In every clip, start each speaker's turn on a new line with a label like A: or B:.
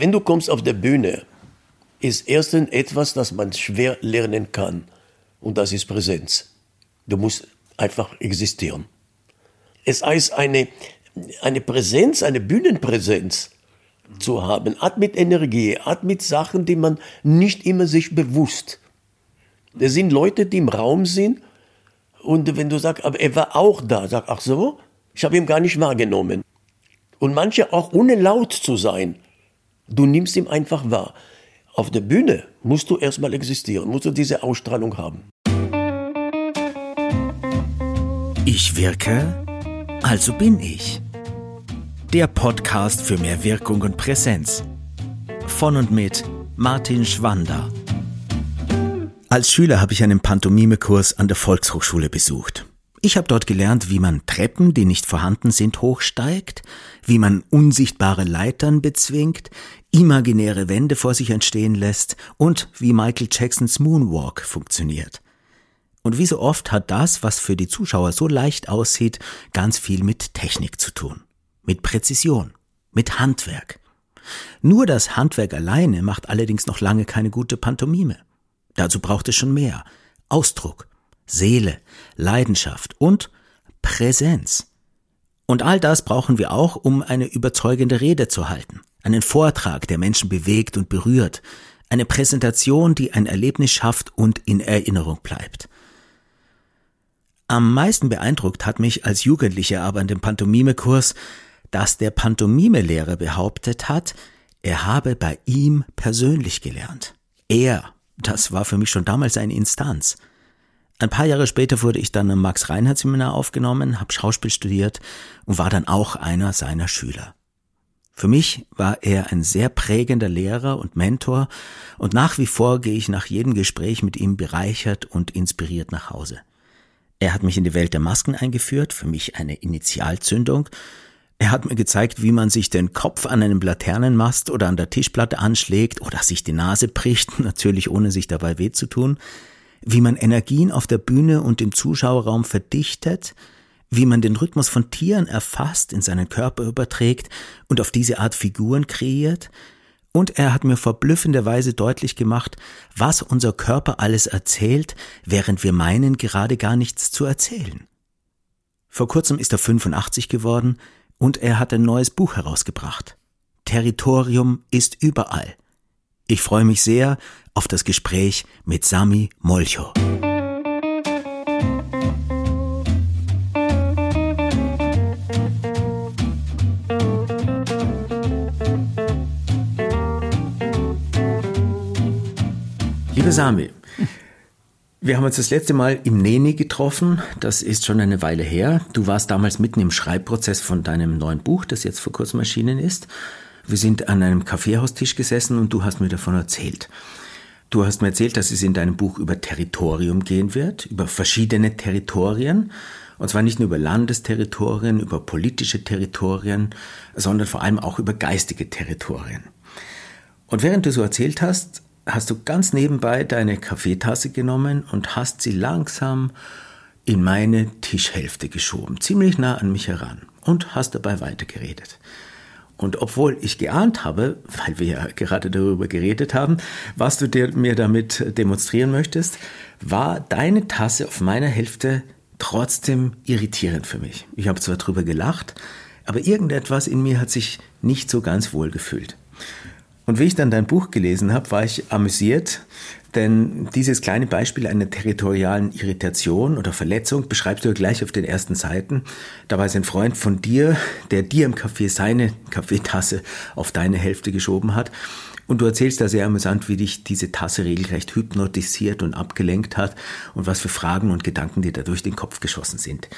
A: wenn du kommst auf der Bühne, ist erstens etwas, das man schwer lernen kann. Und das ist Präsenz. Du musst einfach existieren. Es heißt, eine, eine Präsenz, eine Bühnenpräsenz zu haben, hat mit Energie, hat mit Sachen, die man nicht immer sich bewusst. Es sind Leute, die im Raum sind und wenn du sagst, aber er war auch da, sag, ach so, ich habe ihn gar nicht wahrgenommen. Und manche auch ohne laut zu sein, du nimmst ihn einfach wahr. Auf der Bühne musst du erstmal existieren, musst du diese Ausstrahlung haben.
B: Ich wirke, also bin ich. Der Podcast für mehr Wirkung und Präsenz. Von und mit Martin Schwander. Als Schüler habe ich einen Pantomimekurs an der Volkshochschule besucht. Ich habe dort gelernt, wie man Treppen, die nicht vorhanden sind, hochsteigt, wie man unsichtbare Leitern bezwingt, imaginäre Wände vor sich entstehen lässt und wie Michael Jacksons Moonwalk funktioniert. Und wie so oft hat das, was für die Zuschauer so leicht aussieht, ganz viel mit Technik zu tun mit Präzision, mit Handwerk. Nur das Handwerk alleine macht allerdings noch lange keine gute Pantomime. Dazu braucht es schon mehr. Ausdruck, Seele, Leidenschaft und Präsenz. Und all das brauchen wir auch, um eine überzeugende Rede zu halten. Einen Vortrag, der Menschen bewegt und berührt. Eine Präsentation, die ein Erlebnis schafft und in Erinnerung bleibt. Am meisten beeindruckt hat mich als Jugendlicher aber in dem Pantomimekurs, dass der Pantomime-Lehrer behauptet hat, er habe bei ihm persönlich gelernt. Er, das war für mich schon damals eine Instanz. Ein paar Jahre später wurde ich dann im Max-Reinhardt-Seminar aufgenommen, habe Schauspiel studiert und war dann auch einer seiner Schüler. Für mich war er ein sehr prägender Lehrer und Mentor und nach wie vor gehe ich nach jedem Gespräch mit ihm bereichert und inspiriert nach Hause. Er hat mich in die Welt der Masken eingeführt, für mich eine Initialzündung, er hat mir gezeigt, wie man sich den Kopf an einem Laternenmast oder an der Tischplatte anschlägt oder sich die Nase bricht, natürlich ohne sich dabei weh zu tun, wie man Energien auf der Bühne und im Zuschauerraum verdichtet, wie man den Rhythmus von Tieren erfasst, in seinen Körper überträgt und auf diese Art Figuren kreiert, und er hat mir verblüffenderweise deutlich gemacht, was unser Körper alles erzählt, während wir meinen, gerade gar nichts zu erzählen. Vor kurzem ist er 85 geworden, und er hat ein neues Buch herausgebracht. Territorium ist überall. Ich freue mich sehr auf das Gespräch mit Sami Molcho. Lieber Sami, wir haben uns das letzte Mal im Neni getroffen. Das ist schon eine Weile her. Du warst damals mitten im Schreibprozess von deinem neuen Buch, das jetzt vor kurzem erschienen ist. Wir sind an einem Kaffeehaustisch gesessen und du hast mir davon erzählt. Du hast mir erzählt, dass es in deinem Buch über Territorium gehen wird, über verschiedene Territorien. Und zwar nicht nur über Landesterritorien, über politische Territorien, sondern vor allem auch über geistige Territorien. Und während du so erzählt hast, hast du ganz nebenbei deine Kaffeetasse genommen und hast sie langsam in meine Tischhälfte geschoben, ziemlich nah an mich heran und hast dabei weitergeredet. Und obwohl ich geahnt habe, weil wir ja gerade darüber geredet haben, was du dir, mir damit demonstrieren möchtest, war deine Tasse auf meiner Hälfte trotzdem irritierend für mich. Ich habe zwar drüber gelacht, aber irgendetwas in mir hat sich nicht so ganz wohl gefühlt. Und wie ich dann dein Buch gelesen habe, war ich amüsiert, denn dieses kleine Beispiel einer territorialen Irritation oder Verletzung beschreibst du ja gleich auf den ersten Seiten. Da war es ein Freund von dir, der dir im Café seine Kaffeetasse auf deine Hälfte geschoben hat. Und du erzählst da sehr amüsant, wie dich diese Tasse regelrecht hypnotisiert und abgelenkt hat und was für Fragen und Gedanken dir da durch den Kopf geschossen sind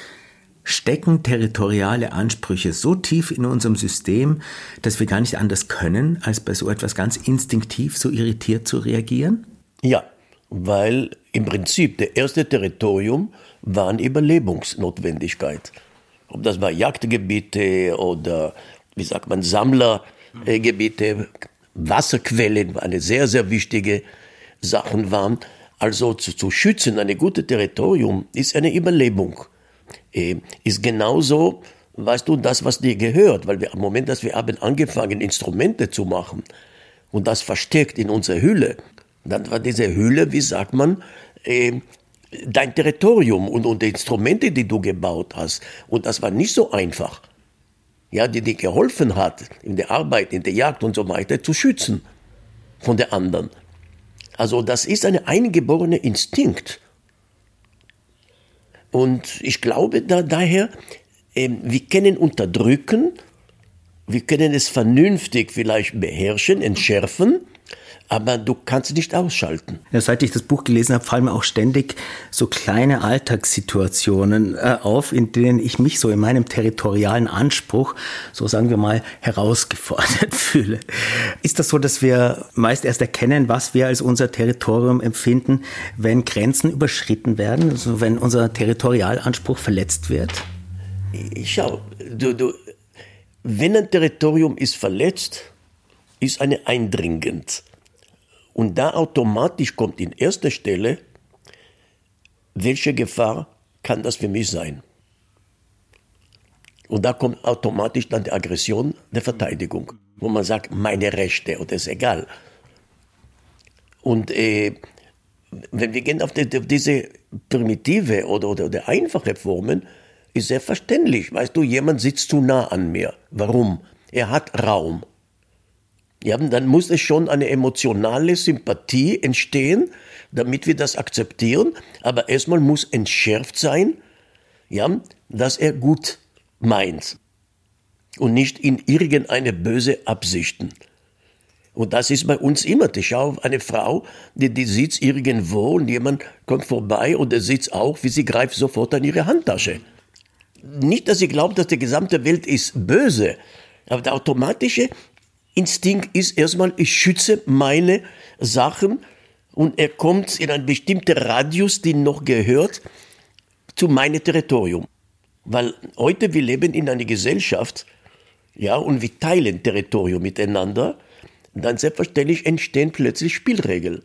B: stecken territoriale Ansprüche so tief in unserem System, dass wir gar nicht anders können, als bei so etwas ganz instinktiv so irritiert zu reagieren?
A: Ja, weil im Prinzip der erste Territorium war eine Überlebensnotwendigkeit. Ob das war Jagdgebiete oder, wie sagt man, Sammlergebiete, Wasserquellen, eine sehr, sehr wichtige Sachen waren. Also zu, zu schützen, eine gute Territorium ist eine Überlebung. Äh, ist genauso, weißt du, das, was dir gehört, weil wir am Moment, dass wir haben angefangen, Instrumente zu machen, und das versteckt in unserer Hülle, dann war diese Hülle, wie sagt man, äh, dein Territorium und, und die Instrumente, die du gebaut hast. Und das war nicht so einfach. Ja, die dir geholfen hat, in der Arbeit, in der Jagd und so weiter zu schützen von der anderen. Also das ist ein eingeborener Instinkt. Und ich glaube da, daher, äh, wir können unterdrücken, wir können es vernünftig vielleicht beherrschen, entschärfen, aber du kannst nicht ausschalten.
B: Ja, seit ich das Buch gelesen habe, fallen mir auch ständig so kleine Alltagssituationen äh, auf, in denen ich mich so in meinem territorialen Anspruch, so sagen wir mal, herausgefordert fühle. Ist das so, dass wir meist erst erkennen, was wir als unser Territorium empfinden, wenn Grenzen überschritten werden, also wenn unser Territorialanspruch verletzt wird?
A: Schau, du, du, wenn ein Territorium ist verletzt, ist eine eindringend. Und da automatisch kommt in erster Stelle, welche Gefahr kann das für mich sein? Und da kommt automatisch dann die Aggression der Verteidigung, wo man sagt, meine Rechte oder ist egal. Und äh, wenn wir gehen auf, die, auf diese primitive oder, oder, oder einfache Formen, ist sehr verständlich. Weißt du, jemand sitzt zu nah an mir. Warum? Er hat Raum. Ja, dann muss es schon eine emotionale Sympathie entstehen, damit wir das akzeptieren. Aber erstmal muss entschärft sein, ja, dass er gut meint und nicht in irgendeine böse Absichten. Und das ist bei uns immer. Ich schaue auf eine Frau, die, die sitzt irgendwo und jemand kommt vorbei und er sitzt auch, wie sie greift sofort an ihre Handtasche. Nicht, dass sie glaubt, dass die gesamte Welt ist böse, aber der automatische Instinkt ist erstmal, ich schütze meine Sachen und er kommt in einen bestimmten Radius, den noch gehört, zu meinem Territorium. Weil heute wir leben in einer Gesellschaft, ja, und wir teilen Territorium miteinander, dann selbstverständlich entstehen plötzlich Spielregeln.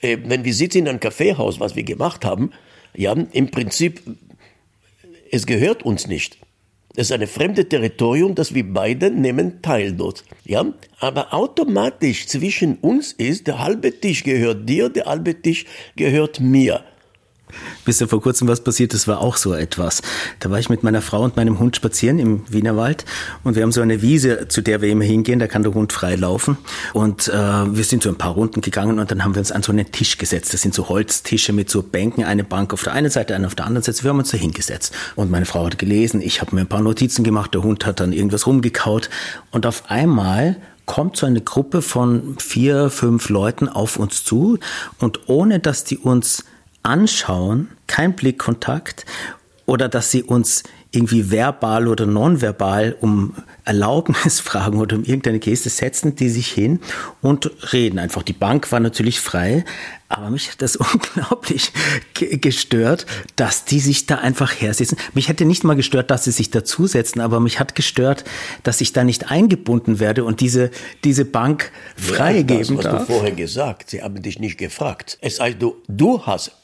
A: Äh, wenn wir sitzen in einem Kaffeehaus, was wir gemacht haben, ja, im Prinzip, es gehört uns nicht. Das ist ein fremdes Territorium, das wir beide nehmen teil dort. Ja, aber automatisch zwischen uns ist, der halbe Tisch gehört dir, der halbe Tisch gehört mir.
B: Bis ja vor kurzem was passiert, das war auch so etwas. Da war ich mit meiner Frau und meinem Hund spazieren im Wienerwald und wir haben so eine Wiese, zu der wir immer hingehen, da kann der Hund frei laufen. Und äh, wir sind so ein paar Runden gegangen und dann haben wir uns an so einen Tisch gesetzt. Das sind so Holztische mit so Bänken, eine Bank auf der einen Seite, eine auf der anderen Seite. Wir haben uns da hingesetzt. Und meine Frau hat gelesen, ich habe mir ein paar Notizen gemacht, der Hund hat dann irgendwas rumgekaut. Und auf einmal kommt so eine Gruppe von vier, fünf Leuten auf uns zu und ohne dass die uns anschauen, kein Blickkontakt oder dass sie uns irgendwie verbal oder nonverbal um Erlaubnis fragen oder um irgendeine Geste, setzen die sich hin und reden einfach. Die Bank war natürlich frei, aber mich hat das unglaublich gestört, dass die sich da einfach hersitzen. Mich hätte nicht mal gestört, dass sie sich dazusetzen, aber mich hat gestört, dass ich da nicht eingebunden werde und diese, diese Bank freigeben
A: ja, das, was du vorher gesagt, sie haben dich nicht gefragt. Es heißt, du, du hast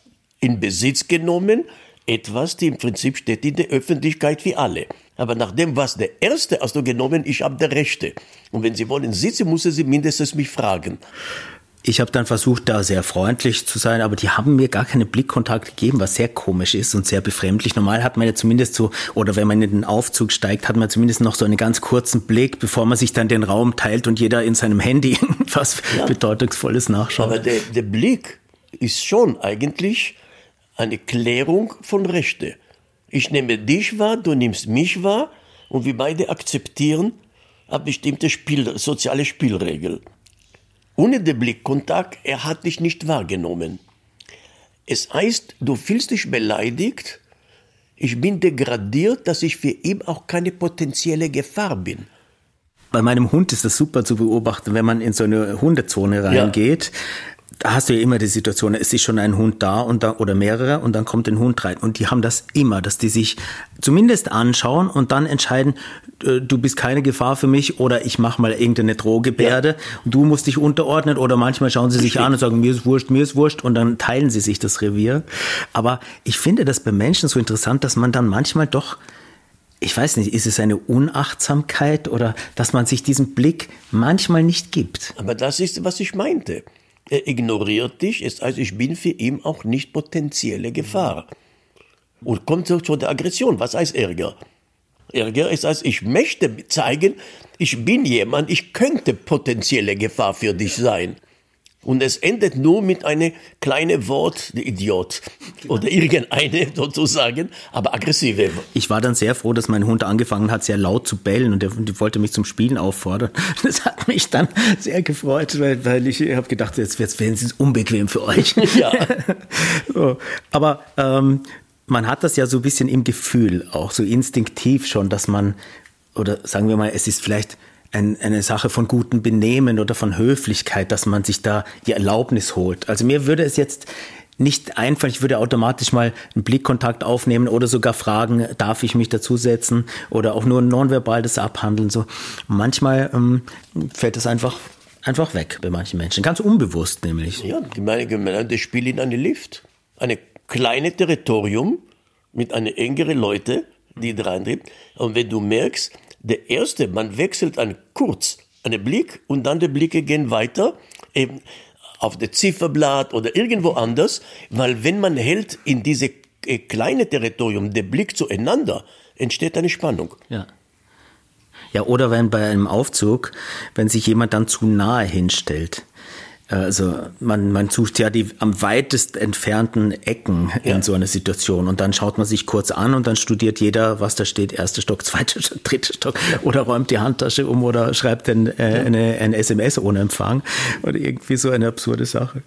A: in Besitz genommen, etwas, die im Prinzip steht in der Öffentlichkeit wie alle. Aber nachdem was der Erste hast du genommen, ich habe der Rechte. Und wenn Sie wollen sitzen, müssen Sie mindestens mich fragen.
B: Ich habe dann versucht, da sehr freundlich zu sein, aber die haben mir gar keinen Blickkontakt gegeben, was sehr komisch ist und sehr befremdlich. Normal hat man ja zumindest so, oder wenn man in den Aufzug steigt, hat man zumindest noch so einen ganz kurzen Blick, bevor man sich dann den Raum teilt und jeder in seinem Handy was ja. Bedeutungsvolles nachschaut.
A: Aber der, der Blick ist schon eigentlich eine Klärung von Rechte. Ich nehme dich wahr, du nimmst mich wahr und wir beide akzeptieren eine bestimmte Spiel, soziale Spielregel. Ohne den Blickkontakt, er hat dich nicht wahrgenommen. Es heißt, du fühlst dich beleidigt, ich bin degradiert, dass ich für ihn auch keine potenzielle Gefahr bin.
B: Bei meinem Hund ist das super zu beobachten, wenn man in so eine Hundezone reingeht. Ja da hast du ja immer die Situation, es ist schon ein Hund da und da, oder mehrere und dann kommt ein Hund rein. Und die haben das immer, dass die sich zumindest anschauen und dann entscheiden, äh, du bist keine Gefahr für mich oder ich mache mal irgendeine Drohgebärde ja. und du musst dich unterordnen oder manchmal schauen sie sich an und sagen, mir ist wurscht, mir ist wurscht und dann teilen sie sich das Revier. Aber ich finde das bei Menschen so interessant, dass man dann manchmal doch ich weiß nicht, ist es eine Unachtsamkeit oder dass man sich diesen Blick manchmal nicht gibt?
A: Aber das ist, was ich meinte. Er ignoriert dich, es heißt, ich bin für ihn auch nicht potenzielle Gefahr. Und kommt zu der Aggression. Was heißt Ärger? Ärger ist, als ich möchte zeigen, ich bin jemand, ich könnte potenzielle Gefahr für dich sein. Und es endet nur mit einem kleinen Wort, der Idiot. Oder irgendeine sozusagen, aber aggressive.
B: Ich war dann sehr froh, dass mein Hund angefangen hat, sehr laut zu bellen und er wollte mich zum Spielen auffordern. Das hat mich dann sehr gefreut, weil, weil ich habe gedacht, jetzt wird es unbequem für euch. Ja. so. Aber ähm, man hat das ja so ein bisschen im Gefühl, auch so instinktiv schon, dass man, oder sagen wir mal, es ist vielleicht ein, eine Sache von gutem Benehmen oder von Höflichkeit, dass man sich da die Erlaubnis holt. Also mir würde es jetzt nicht einfallen, ich würde automatisch mal einen Blickkontakt aufnehmen oder sogar fragen, darf ich mich dazusetzen oder auch nur nonverbal das abhandeln. So. manchmal ähm, fällt das einfach, einfach weg bei manchen Menschen, ganz unbewusst nämlich.
A: Ja, die meine, das Spiel in eine Lift. Eine kleine Territorium mit einer engeren Leute, die drin. Und wenn du merkst, der erste, man wechselt an kurz, einen Blick und dann die Blicke gehen weiter, eben auf das Zifferblatt oder irgendwo anders, weil wenn man hält in diese äh, kleine Territorium den Blick zueinander, entsteht eine Spannung.
B: Ja. Ja, oder wenn bei einem Aufzug, wenn sich jemand dann zu nahe hinstellt. Also man, man sucht ja die am weitest entfernten Ecken ja. in so einer Situation und dann schaut man sich kurz an und dann studiert jeder, was da steht, erster Stock, zweiter Stock, dritter Stock oder räumt die Handtasche um oder schreibt ein, äh, eine, ein SMS ohne Empfang oder irgendwie so eine absurde Sache.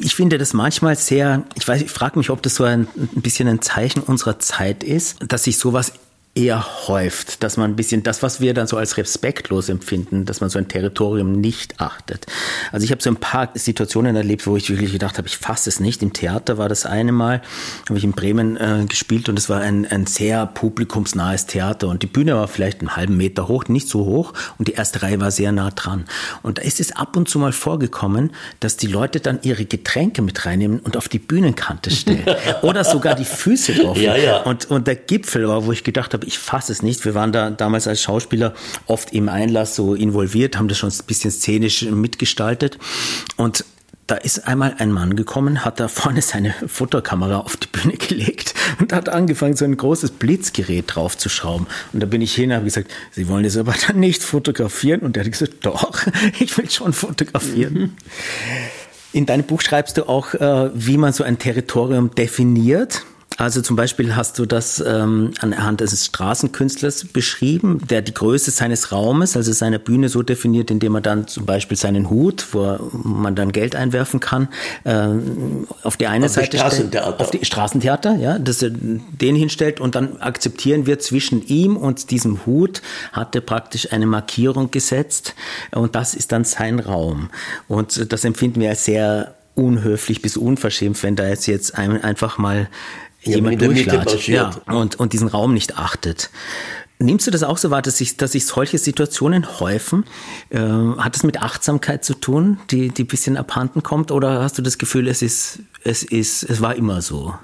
B: Ich finde das manchmal sehr, ich weiß, ich frage mich, ob das so ein, ein bisschen ein Zeichen unserer Zeit ist, dass sich sowas eher häuft, dass man ein bisschen das, was wir dann so als respektlos empfinden, dass man so ein Territorium nicht achtet. Also ich habe so ein paar Situationen erlebt, wo ich wirklich gedacht habe, ich fasse es nicht. Im Theater war das eine Mal, habe ich in Bremen äh, gespielt und es war ein, ein sehr publikumsnahes Theater und die Bühne war vielleicht einen halben Meter hoch, nicht so hoch und die erste Reihe war sehr nah dran. Und da ist es ab und zu mal vorgekommen, dass die Leute dann ihre Getränke mit reinnehmen und auf die Bühnenkante stellen oder sogar die Füße drauf. Ja, ja. Und, und der Gipfel war, wo ich gedacht habe, ich fasse es nicht. Wir waren da damals als Schauspieler oft im Einlass so involviert, haben das schon ein bisschen szenisch mitgestaltet. Und da ist einmal ein Mann gekommen, hat da vorne seine Fotokamera auf die Bühne gelegt und hat angefangen, so ein großes Blitzgerät draufzuschrauben. Und da bin ich hin und habe gesagt, Sie wollen das aber dann nicht fotografieren? Und er hat gesagt, doch, ich will schon fotografieren. Mhm. In deinem Buch schreibst du auch, äh, wie man so ein Territorium definiert. Also zum Beispiel hast du das ähm, anhand des Straßenkünstlers beschrieben, der die Größe seines Raumes, also seiner Bühne so definiert, indem er dann zum Beispiel seinen Hut, wo man dann Geld einwerfen kann, äh, auf die eine auf Seite
A: stellt,
B: auf die Straßentheater, ja, dass er den hinstellt und dann akzeptieren wir zwischen ihm und diesem Hut hat er praktisch eine Markierung gesetzt und das ist dann sein Raum. Und das empfinden wir als sehr unhöflich bis unverschämt, wenn da jetzt jetzt einfach mal jemand durchlatscht ja, und, und diesen Raum nicht achtet. Nimmst du das auch so wahr, dass sich, dass sich solche Situationen häufen? Äh, hat es mit Achtsamkeit zu tun, die, die ein bisschen abhanden kommt? Oder hast du das Gefühl, es ist, es ist, es war immer so?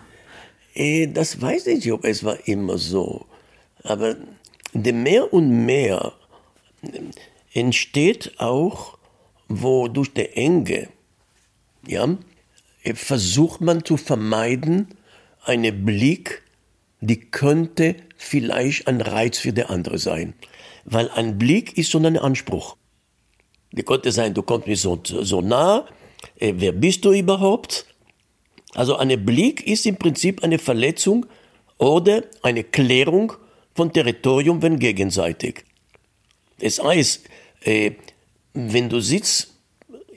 A: Äh, das weiß ich nicht, ob es war immer so. Aber mehr und mehr entsteht auch, wo durch die Enge, ja, versucht man zu vermeiden, einen Blick, die könnte vielleicht ein Reiz für der andere sein. Weil ein Blick ist schon ein Anspruch. Der könnte sein, du kommst mir so, so nah, äh, wer bist du überhaupt? Also ein Blick ist im Prinzip eine Verletzung oder eine Klärung von Territorium, wenn gegenseitig. Das heißt, äh, wenn du sitzt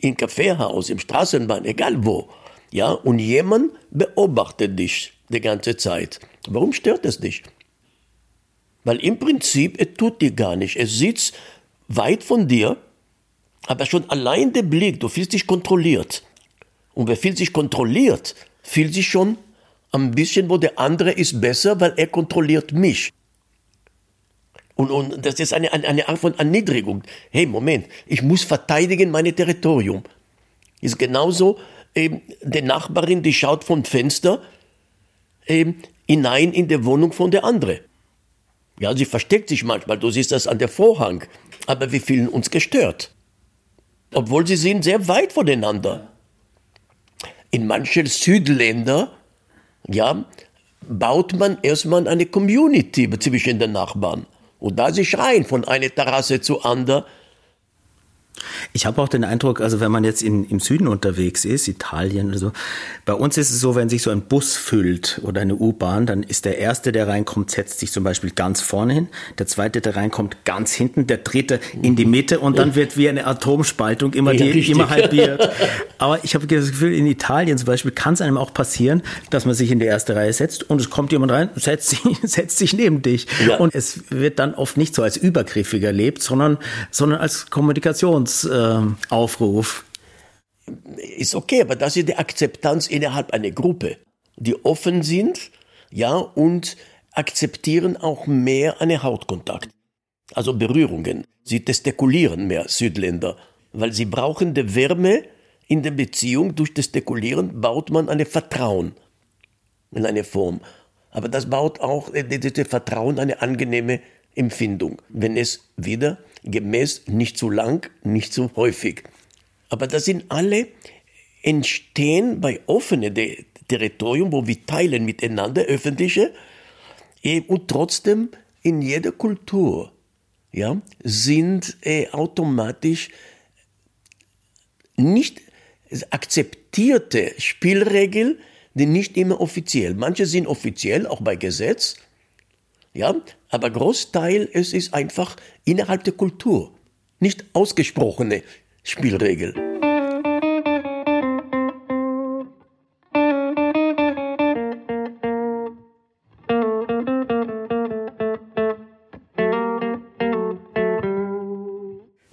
A: im Kaffeehaus, im Straßenbahn, egal wo, ja, und jemand beobachtet dich, die ganze Zeit. Warum stört es dich? Weil im Prinzip, es tut dir gar nicht. Es sitzt weit von dir, aber schon allein der Blick, du fühlst dich kontrolliert. Und wer fühlt sich kontrolliert, fühlt sich schon ein bisschen, wo der andere ist besser, weil er kontrolliert mich. Und, und das ist eine, eine, Art von Erniedrigung. Hey, Moment, ich muss verteidigen mein Territorium. Ist genauso, eben, die Nachbarin, die schaut vom Fenster, ähm, hinein in die Wohnung von der anderen. Ja, sie versteckt sich manchmal, du siehst das an der Vorhang, aber wir fühlen uns gestört. Obwohl sie sind sehr weit voneinander. In manchen Südländern, ja, baut man erstmal eine Community zwischen den Nachbarn. Und da sie schreien von einer Terrasse zur anderen,
B: ich habe auch den Eindruck, also wenn man jetzt in, im Süden unterwegs ist, Italien oder so, bei uns ist es so, wenn sich so ein Bus füllt oder eine U-Bahn, dann ist der Erste, der reinkommt, setzt sich zum Beispiel ganz vorne hin, der Zweite, der reinkommt, ganz hinten, der Dritte in die Mitte und dann wird wie eine Atomspaltung immer, die, ja, immer halbiert. Aber ich habe das Gefühl, in Italien zum Beispiel kann es einem auch passieren, dass man sich in die erste Reihe setzt und es kommt jemand rein, setzt sich, setzt sich neben dich. Ja. Und es wird dann oft nicht so als übergriffig erlebt, sondern, sondern als Kommunikationsaufruf.
A: Äh, ist okay, aber das ist die Akzeptanz innerhalb einer Gruppe, die offen sind, ja, und akzeptieren auch mehr einen Hautkontakt. Also Berührungen. Sie testikulieren mehr Südländer, weil sie brauchen die Wärme in der Beziehung. Durch das Dekulieren baut man ein Vertrauen in eine Form. Aber das baut auch äh, das Vertrauen eine angenehme Empfindung, wenn es wieder gemäß nicht zu lang, nicht zu häufig. Aber das sind alle entstehen bei offenen Territorium, wo wir teilen miteinander öffentliche eh, und trotzdem in jeder Kultur ja, sind äh, automatisch nicht akzeptierte Spielregeln, die nicht immer offiziell. Manche sind offiziell, auch bei Gesetz, ja, aber Großteil es ist einfach innerhalb der Kultur, nicht ausgesprochene Spielregel.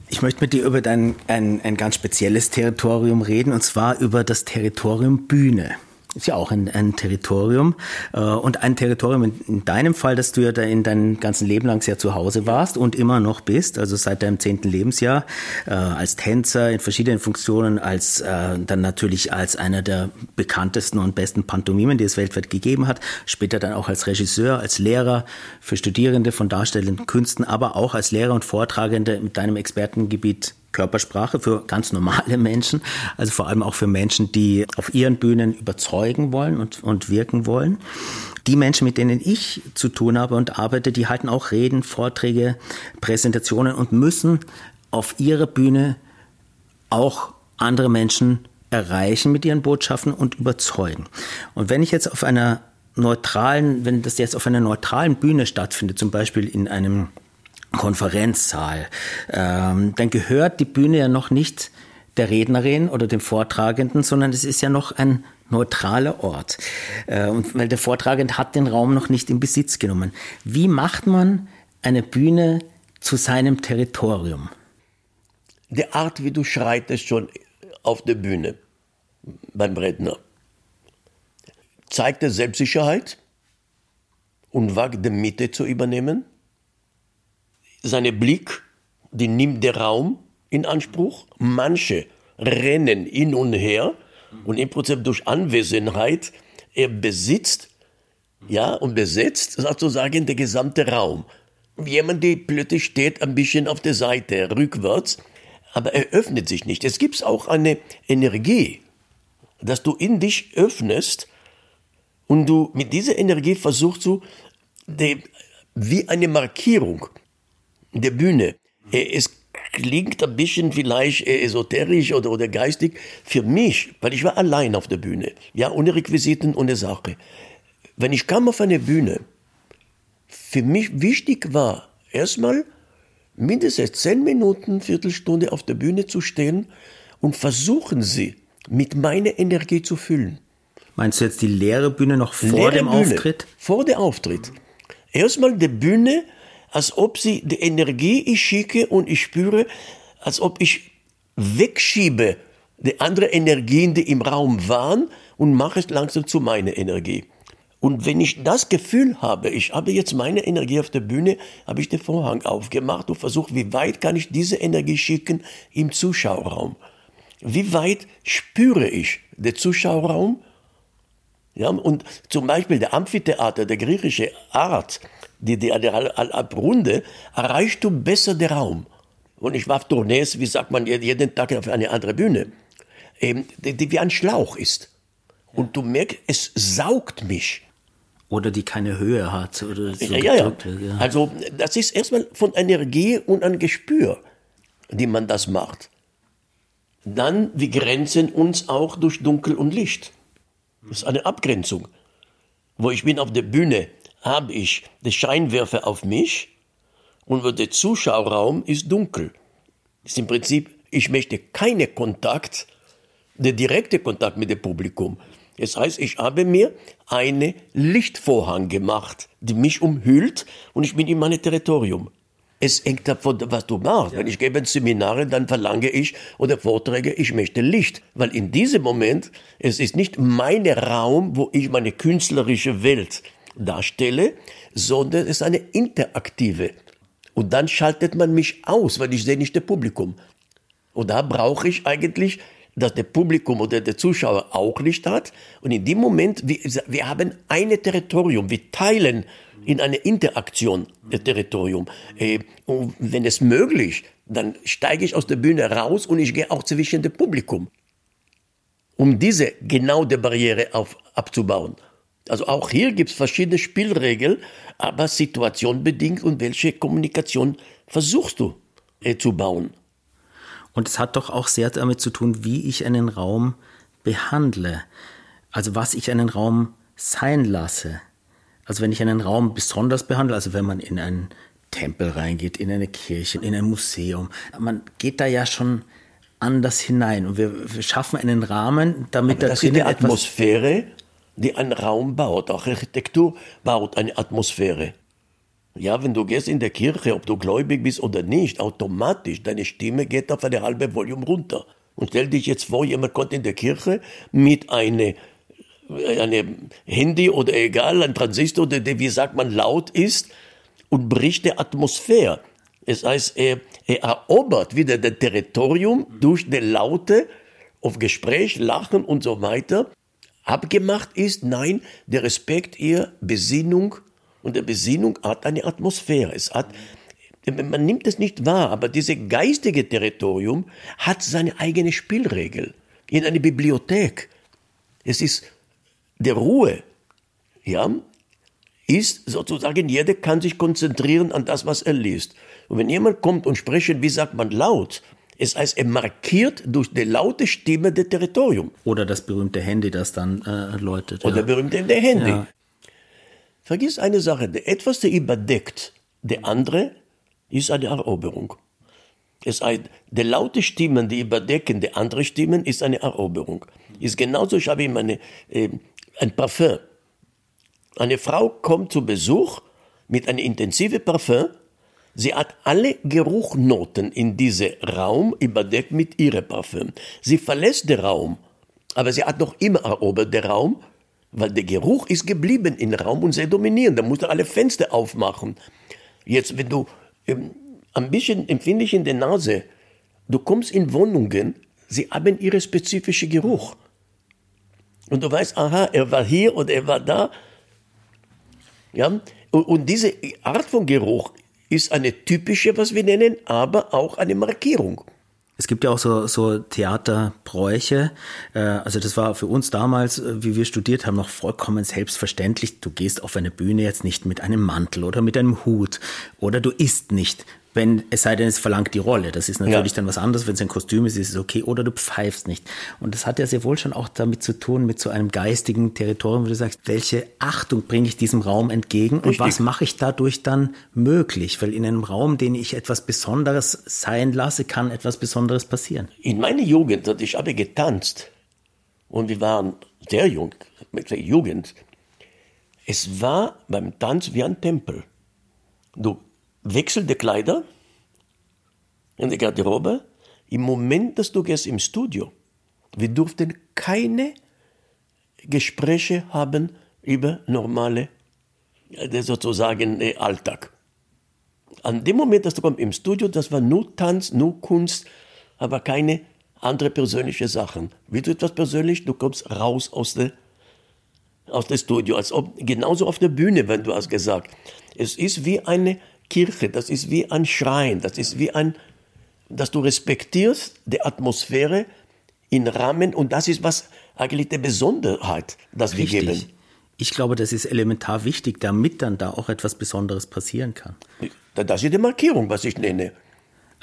B: Ich möchte mit dir über dein, ein, ein ganz spezielles Territorium reden, und zwar über das Territorium Bühne ist ja auch ein, ein Territorium. Äh, und ein Territorium in, in, deinem Fall, dass du ja da in deinem ganzen Leben lang sehr zu Hause warst und immer noch bist, also seit deinem zehnten Lebensjahr äh, als Tänzer in verschiedenen Funktionen, als äh, dann natürlich als einer der bekanntesten und besten Pantomimen, die es weltweit gegeben hat, später dann auch als Regisseur, als Lehrer für Studierende von darstellenden Künsten, aber auch als Lehrer und Vortragende mit deinem Expertengebiet Körpersprache für ganz normale Menschen, also vor allem auch für Menschen, die auf ihren Bühnen überzeugen wollen und, und wirken wollen. Die Menschen, mit denen ich zu tun habe und arbeite, die halten auch Reden, Vorträge, Präsentationen und müssen auf ihrer Bühne auch andere Menschen erreichen mit ihren Botschaften und überzeugen. Und wenn ich jetzt auf einer neutralen, wenn das jetzt auf einer neutralen Bühne stattfindet, zum Beispiel in einem Konferenzsaal, ähm, dann gehört die Bühne ja noch nicht der Rednerin oder dem Vortragenden, sondern es ist ja noch ein neutraler Ort. Äh, und weil der Vortragende hat den Raum noch nicht in Besitz genommen. Wie macht man eine Bühne zu seinem Territorium?
A: Die Art, wie du schreitest schon auf der Bühne beim Redner, zeigt er Selbstsicherheit und wagt die Mitte zu übernehmen seine Blick, die nimmt der Raum in Anspruch. Manche rennen hin und her und im Prinzip durch Anwesenheit, er besitzt, ja, und besetzt sozusagen der gesamte Raum. Jemand, der plötzlich steht ein bisschen auf der Seite, rückwärts, aber er öffnet sich nicht. Es gibt auch eine Energie, dass du in dich öffnest und du mit dieser Energie versuchst du, wie eine Markierung, der Bühne. Es klingt ein bisschen vielleicht esoterisch oder, oder geistig für mich, weil ich war allein auf der Bühne, ja, ohne Requisiten, ohne Sache. Wenn ich kam auf eine Bühne, für mich wichtig war, erstmal mindestens zehn Minuten, Viertelstunde auf der Bühne zu stehen und versuchen Sie, mit meiner Energie zu füllen.
B: Meinst du jetzt die leere Bühne noch vor leere dem Bühne, Auftritt?
A: Vor dem Auftritt. Erstmal die Bühne als ob sie die Energie ich schicke und ich spüre, als ob ich wegschiebe die andere Energien, die im Raum waren und mache es langsam zu meiner Energie. Und wenn ich das Gefühl habe, ich habe jetzt meine Energie auf der Bühne, habe ich den Vorhang aufgemacht und versucht, wie weit kann ich diese Energie schicken im Zuschauerraum? Wie weit spüre ich den Zuschauerraum? Ja, und zum Beispiel der Amphitheater, der griechische Art, die, die, die Runde, erreichst du besser den Raum. Und ich war auf Tournees, wie sagt man, jeden Tag auf eine andere Bühne, ähm, die, die wie ein Schlauch ist. Und du merkst, es saugt mich.
B: Oder die keine Höhe hat. Oder so
A: ja, ja, ja. Also das ist erstmal von Energie und ein Gespür, die man das macht. Dann, wir grenzen uns auch durch Dunkel und Licht. Das ist eine Abgrenzung. Wo ich bin auf der Bühne, habe ich die Scheinwerfer auf mich und der Zuschauerraum ist dunkel. Das ist im Prinzip, ich möchte keinen Kontakt, der direkte Kontakt mit dem Publikum. Das heißt, ich habe mir einen Lichtvorhang gemacht, die mich umhüllt und ich bin in meinem Territorium. Es hängt davon, was du machst. Ja. Wenn ich gebe Seminare, dann verlange ich oder Vorträge, ich möchte Licht. Weil in diesem Moment, es ist nicht mein Raum, wo ich meine künstlerische Welt darstelle, sondern es ist eine interaktive. Und dann schaltet man mich aus, weil ich sehe nicht das Publikum. Und da brauche ich eigentlich dass der Publikum oder der Zuschauer auch nicht hat. Und in dem Moment, wir, wir haben ein Territorium, wir teilen in eine Interaktion das Territorium. Äh, und wenn es möglich, dann steige ich aus der Bühne raus und ich gehe auch zwischen dem Publikum, um diese genau die Barriere auf, abzubauen. Also auch hier gibt es verschiedene Spielregeln, aber situationbedingt und welche Kommunikation versuchst du äh, zu bauen.
B: Und es hat doch auch sehr damit zu tun, wie ich einen Raum behandle. Also was ich einen Raum sein lasse. Also wenn ich einen Raum besonders behandle, also wenn man in einen Tempel reingeht, in eine Kirche, in ein Museum, man geht da ja schon anders hinein und wir, wir schaffen einen Rahmen, damit
A: Aber da das ist die Atmosphäre, die einen Raum baut. Auch Architektur baut eine Atmosphäre. Ja, wenn du gehst in der Kirche, ob du gläubig bist oder nicht, automatisch, deine Stimme geht auf eine halbe Volume runter. Und stell dich jetzt vor, jemand kommt in der Kirche mit einem eine Handy oder egal, ein Transistor, der, wie sagt man, laut ist und bricht die Atmosphäre. Das heißt, er, er erobert wieder das Territorium durch die Laute auf Gespräch, Lachen und so weiter. Abgemacht ist, nein, der Respekt, ihr Besinnung, und der Besinnung hat eine Atmosphäre. Es hat, man nimmt es nicht wahr, aber dieses geistige Territorium hat seine eigene Spielregel. In einer Bibliothek. Es ist der Ruhe, ja, ist sozusagen, jeder kann sich konzentrieren an das, was er liest. Und wenn jemand kommt und spricht, wie sagt man laut, es heißt, er markiert durch die laute Stimme das Territorium.
B: Oder das berühmte Handy, das dann äh, läutet.
A: Oder ja. berühmte Handy. Ja. Vergiss eine Sache, etwas, der überdeckt, der andere ist eine Eroberung. Es heißt, der laute Stimmen, die überdecken, der andere Stimmen, ist eine Eroberung. Ist genauso, ich habe immer eine, äh, ein Parfum. Eine Frau kommt zu Besuch mit einem intensiven Parfum. Sie hat alle Geruchnoten in diesem Raum überdeckt mit ihrem Parfum. Sie verlässt den Raum, aber sie hat noch immer erobert den Raum weil der Geruch ist geblieben im Raum und sehr dominierend. Da musst du alle Fenster aufmachen. Jetzt, wenn du ähm, ein bisschen empfindlich in der Nase, du kommst in Wohnungen, sie haben ihren spezifischen Geruch. Und du weißt, aha, er war hier oder er war da. Ja? Und diese Art von Geruch ist eine typische, was wir nennen, aber auch eine Markierung.
B: Es gibt ja auch so, so Theaterbräuche. Äh, also das war für uns damals, äh, wie wir studiert haben, noch vollkommen selbstverständlich. Du gehst auf eine Bühne jetzt nicht mit einem Mantel oder mit einem Hut oder du isst nicht wenn es sei denn, es verlangt die Rolle. Das ist natürlich ja. dann was anderes. Wenn es ein Kostüm ist, ist es okay. Oder du pfeifst nicht. Und das hat ja sehr wohl schon auch damit zu tun, mit so einem geistigen Territorium, wo du sagst, welche Achtung bringe ich diesem Raum entgegen Richtig. und was mache ich dadurch dann möglich? Weil in einem Raum, den ich etwas Besonderes sein lasse, kann etwas Besonderes passieren.
A: In meiner Jugend, ich habe getanzt und wir waren sehr jung, mit der Jugend. Es war beim Tanz wie ein Tempel. Du Wechsel der Kleider in der Garderobe. Im Moment, dass du gehst im Studio, wir durften keine Gespräche haben über normale, sozusagen äh, Alltag. An dem Moment, dass du kommst im Studio, das war nur Tanz, nur Kunst, aber keine andere persönliche Sachen. Wie du etwas persönlich, du kommst raus aus der aus dem Studio, als ob genauso auf der Bühne, wenn du hast gesagt. Es ist wie eine Kirche, das ist wie ein Schrein, das ist wie ein, dass du respektierst die Atmosphäre in Rahmen und das ist was eigentlich die Besonderheit, das wir geben.
B: Ich glaube, das ist elementar wichtig, damit dann da auch etwas Besonderes passieren kann.
A: Das ist die Markierung, was ich nenne.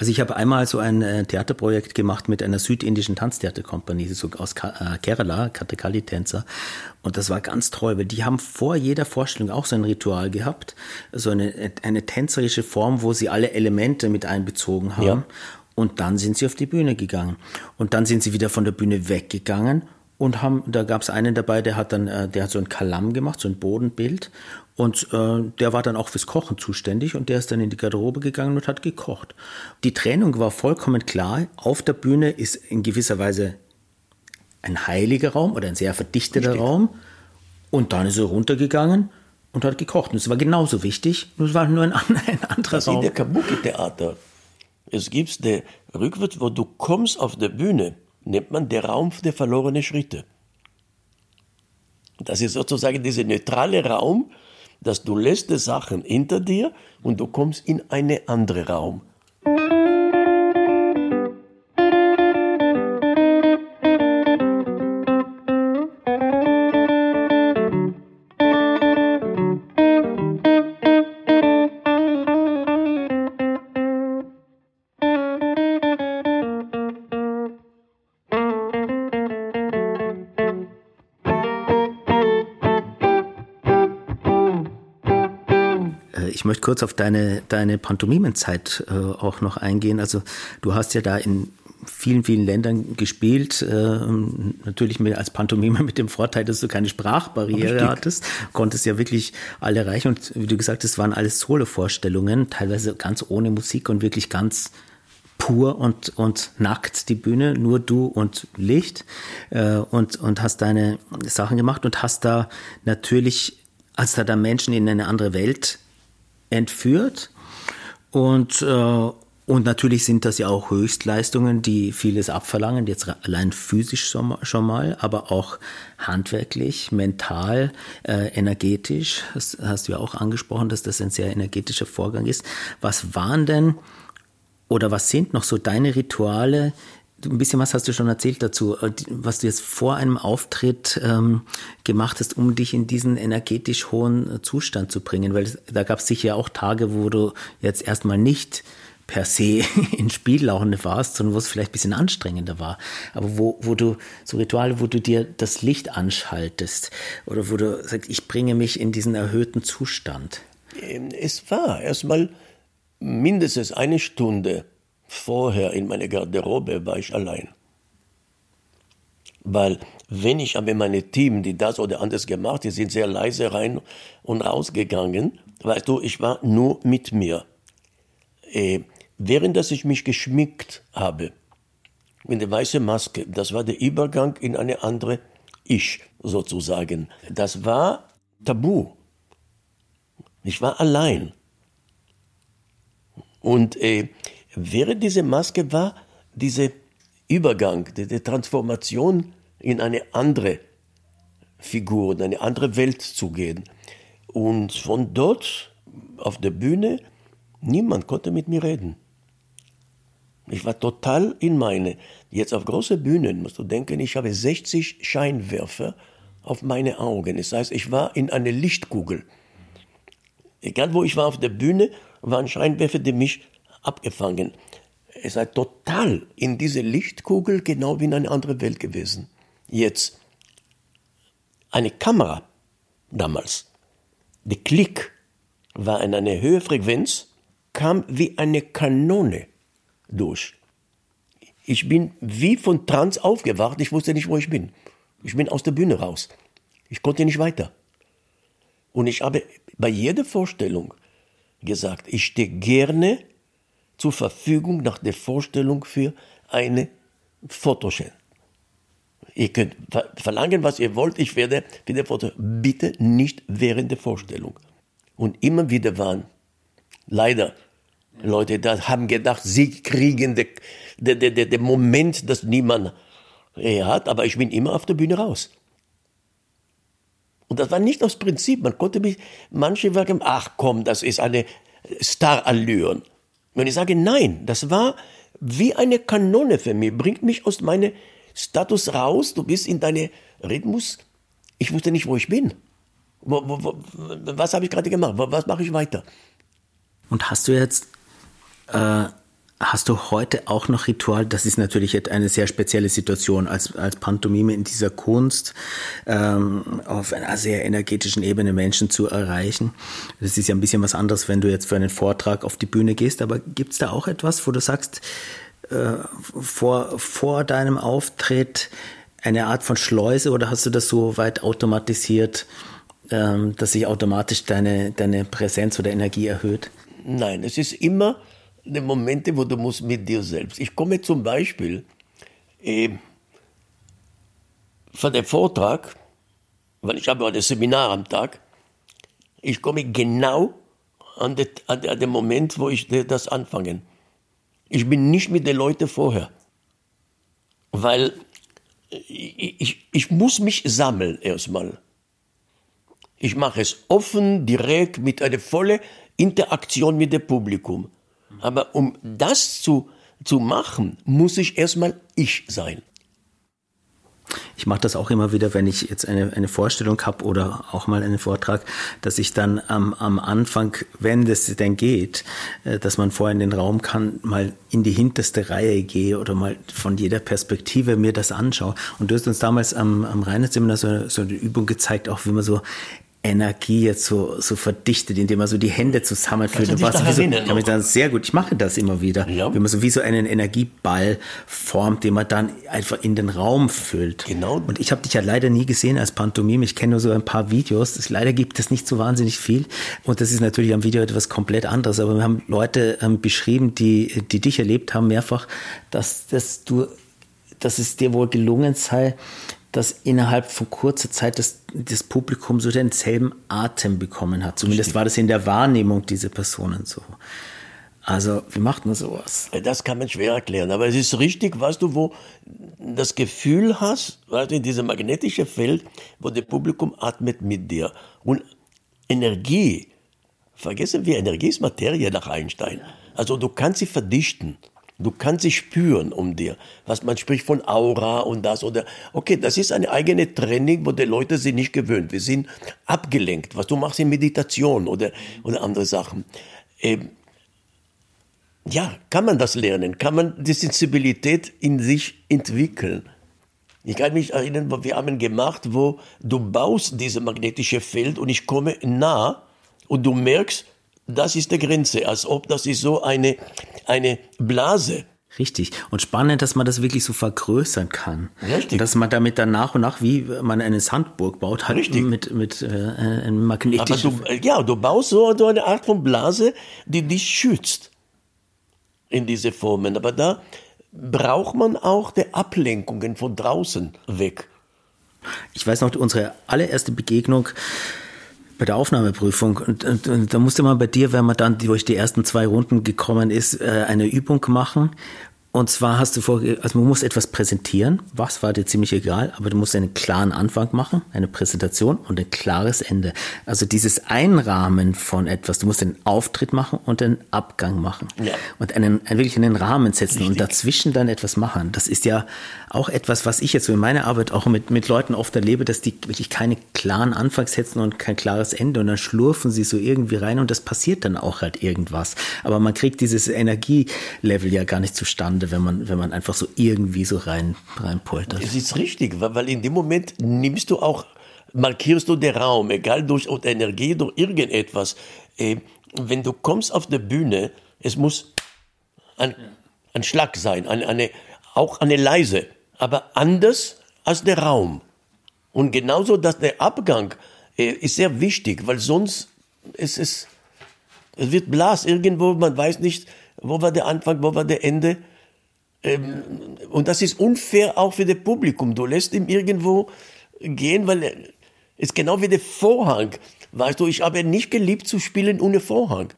B: Also ich habe einmal so ein äh, Theaterprojekt gemacht mit einer südindischen Tanztheaterkompanie, so aus äh, Kerala, Kathakali-Tänzer. Und das war ganz toll, weil die haben vor jeder Vorstellung auch so ein Ritual gehabt, so eine, eine tänzerische Form, wo sie alle Elemente mit einbezogen haben. Ja. Und dann sind sie auf die Bühne gegangen. Und dann sind sie wieder von der Bühne weggegangen und haben, da gab es einen dabei, der hat dann, äh, der hat so ein Kalam gemacht, so ein Bodenbild und äh, der war dann auch fürs Kochen zuständig und der ist dann in die Garderobe gegangen und hat gekocht. Die Trennung war vollkommen klar. Auf der Bühne ist in gewisser Weise ein heiliger Raum oder ein sehr verdichteter Richtig. Raum und dann ist er runtergegangen und hat gekocht. Und es war genauso wichtig, nur es war nur ein, ein anderer
A: das
B: Raum.
A: Ist der Kabuki-Theater. Es gibt der rückwärts, wo du kommst auf der Bühne nennt man der Raum der verlorenen Schritte. Das ist sozusagen dieser neutrale Raum, dass du lässt die Sachen hinter dir und du kommst in einen anderen Raum.
B: Möchte kurz auf deine, deine Pantomimenzeit äh, auch noch eingehen. Also du hast ja da in vielen, vielen Ländern gespielt. Äh, natürlich mit, als Pantomime mit dem Vorteil, dass du keine Sprachbarriere Richtig. hattest. Konntest ja wirklich alle erreichen. Und wie du gesagt hast, waren alles Solo-Vorstellungen, teilweise ganz ohne Musik und wirklich ganz pur und, und nackt die Bühne, nur du und Licht äh, und, und hast deine Sachen gemacht und hast da natürlich, als da da Menschen in eine andere Welt entführt. Und, äh, und natürlich sind das ja auch Höchstleistungen, die vieles abverlangen, jetzt allein physisch schon mal, aber auch handwerklich, mental, äh, energetisch. Das hast du ja auch angesprochen, dass das ein sehr energetischer Vorgang ist. Was waren denn oder was sind noch so deine Rituale, ein bisschen was hast du schon erzählt dazu, äh, was du jetzt vor einem Auftritt ähm, gemacht hast, um dich in diesen energetisch hohen äh, Zustand zu bringen. Weil da gab es sicher auch Tage, wo du jetzt erstmal nicht per se in Spiellaune warst, sondern wo es vielleicht ein bisschen anstrengender war. Aber wo, wo du, so Rituale, wo du dir das Licht anschaltest oder wo du sagst, ich bringe mich in diesen erhöhten Zustand.
A: Ähm, es war erstmal mindestens eine Stunde vorher in meiner Garderobe war ich allein. Weil wenn ich habe meine Team, die das oder anders gemacht, die sind sehr leise rein und rausgegangen, weißt du, ich war nur mit mir. Äh, während dass ich mich geschmückt habe, mit der weißen Maske, das war der Übergang in eine andere Ich sozusagen. Das war tabu. Ich war allein. Und äh, Während diese Maske war dieser Übergang, die Transformation in eine andere Figur, in eine andere Welt zu gehen. Und von dort auf der Bühne, niemand konnte mit mir reden. Ich war total in meine. Jetzt auf große Bühnen musst du denken, ich habe 60 Scheinwerfer auf meine Augen. Das heißt, ich war in eine Lichtkugel. Egal wo ich war auf der Bühne, waren Scheinwerfer, die mich abgefangen. Er sei total in diese Lichtkugel genau wie in eine andere Welt gewesen. Jetzt eine Kamera damals, der Klick war in einer höheren Frequenz, kam wie eine Kanone durch. Ich bin wie von Trans aufgewacht, ich wusste nicht, wo ich bin. Ich bin aus der Bühne raus. Ich konnte nicht weiter. Und ich habe bei jeder Vorstellung gesagt, ich stehe gerne zur Verfügung nach der Vorstellung für eine Fotoschelle. Ihr könnt verlangen, was ihr wollt, ich werde für die Foto. Bitte nicht während der Vorstellung. Und immer wieder waren leider Leute, die haben gedacht, sie kriegen den de, de, de, Moment, das niemand hat, aber ich bin immer auf der Bühne raus. Und das war nicht aus Prinzip. Man konnte mich, manche sagen, ach komm, das ist eine Starallüren. Und ich sage, nein, das war wie eine Kanone für mich, bringt mich aus meinem Status raus, du bist in deinem Rhythmus. Ich wusste nicht, wo ich bin. Wo, wo, wo, was habe ich gerade gemacht? Was mache ich weiter?
B: Und hast du jetzt äh, Hast du heute auch noch Ritual? Das ist natürlich eine sehr spezielle Situation als, als Pantomime in dieser Kunst ähm, auf einer sehr energetischen Ebene Menschen zu erreichen. Das ist ja ein bisschen was anderes, wenn du jetzt für einen Vortrag auf die Bühne gehst. Aber gibt es da auch etwas, wo du sagst, äh, vor, vor deinem Auftritt eine Art von Schleuse oder hast du das so weit automatisiert, ähm, dass sich automatisch deine, deine Präsenz oder Energie erhöht?
A: Nein, es ist immer Momente, wo du musst mit dir selbst. Ich komme zum Beispiel äh, von dem Vortrag, weil ich habe ein Seminar am Tag, ich komme genau an, den, an, an den Moment, wo ich das anfange. Ich bin nicht mit den Leuten vorher, weil ich, ich, ich muss mich sammeln erstmal. Ich mache es offen, direkt, mit einer vollen Interaktion mit dem Publikum. Aber um das zu, zu machen, muss ich erstmal ich sein.
B: Ich mache das auch immer wieder, wenn ich jetzt eine, eine Vorstellung habe oder auch mal einen Vortrag, dass ich dann am, am Anfang, wenn das denn geht, äh, dass man vorher in den Raum kann, mal in die hinterste Reihe gehe oder mal von jeder Perspektive mir das anschaue. Und du hast uns damals am, am Reinhardt-Seminar so, so eine Übung gezeigt, auch wie man so Energie jetzt so, so verdichtet, indem man so die Hände zusammenführt. Und was so, kann mich dann sehr gut, ich mache das immer wieder, ja. wenn man so wie so einen Energieball formt, den man dann einfach in den Raum füllt. Genau. Und ich habe dich ja leider nie gesehen als Pantomime. Ich kenne nur so ein paar Videos. Das, leider gibt es nicht so wahnsinnig viel. Und das ist natürlich am Video etwas komplett anderes. Aber wir haben Leute ähm, beschrieben, die, die dich erlebt haben mehrfach, dass, dass du, dass es dir wohl gelungen sei, dass innerhalb von kurzer Zeit das, das Publikum so denselben Atem bekommen hat. Zumindest war das in der Wahrnehmung dieser Personen so. Also, wie macht man sowas?
A: Das kann man schwer erklären, aber es ist richtig, weißt du, wo das Gefühl hast, weißt du, in diesem magnetischen Feld, wo das Publikum atmet mit dir. Und Energie, vergessen wir, Energie ist Materie nach Einstein. Also, du kannst sie verdichten. Du kannst sie spüren um dir. Was man spricht von Aura und das oder, okay, das ist eine eigene Training, wo die Leute sind nicht gewöhnt. Wir sind abgelenkt. Was du machst in Meditation oder, oder andere Sachen. Ähm, ja, kann man das lernen? Kann man die Sensibilität in sich entwickeln? Ich kann mich erinnern, wir haben gemacht, wo du baust dieses magnetische Feld und ich komme nah und du merkst, das ist die Grenze, als ob das ist so eine, eine Blase.
B: Richtig. Und spannend, dass man das wirklich so vergrößern kann. Richtig. Dass man damit dann nach und nach, wie man eine Sandburg baut, halt Richtig. mit, mit äh, einem magnetischen...
A: Aber du, ja, du baust so eine Art von Blase, die dich schützt in diese Formen. Aber da braucht man auch die Ablenkungen von draußen weg.
B: Ich weiß noch, unsere allererste Begegnung bei der Aufnahmeprüfung. Und, und, und, da musste man bei dir, wenn man dann durch die ersten zwei Runden gekommen ist, äh, eine Übung machen, und zwar hast du vor, also man muss etwas präsentieren, was war dir ziemlich egal, aber du musst einen klaren Anfang machen, eine Präsentation und ein klares Ende. Also dieses Einrahmen von etwas, du musst einen Auftritt machen und einen Abgang machen ja. und einen, wirklich einen Rahmen setzen Richtig. und dazwischen dann etwas machen. Das ist ja auch etwas, was ich jetzt so in meiner Arbeit auch mit, mit Leuten oft erlebe, dass die wirklich keine klaren Anfang setzen und kein klares Ende und dann schlurfen sie so irgendwie rein und das passiert dann auch halt irgendwas. Aber man kriegt dieses Energielevel ja gar nicht zustande. Ende, wenn man, wenn man einfach so irgendwie so rein, reinpoltert.
A: Es ist richtig, weil in dem Moment nimmst du auch, markierst du den Raum, egal durch Energie, durch irgendetwas. Äh, wenn du kommst auf der Bühne, es muss ein, ein Schlag sein, eine, eine, auch eine leise, aber anders als der Raum. Und genauso, dass der Abgang äh, ist sehr wichtig, weil sonst ist es, es wird blass irgendwo, man weiß nicht, wo war der Anfang, wo war der Ende. Ähm, und das ist unfair auch für das Publikum. Du lässt ihm irgendwo gehen, weil es ist genau wie der Vorhang. Weißt du, ich habe nicht geliebt zu spielen ohne Vorhang.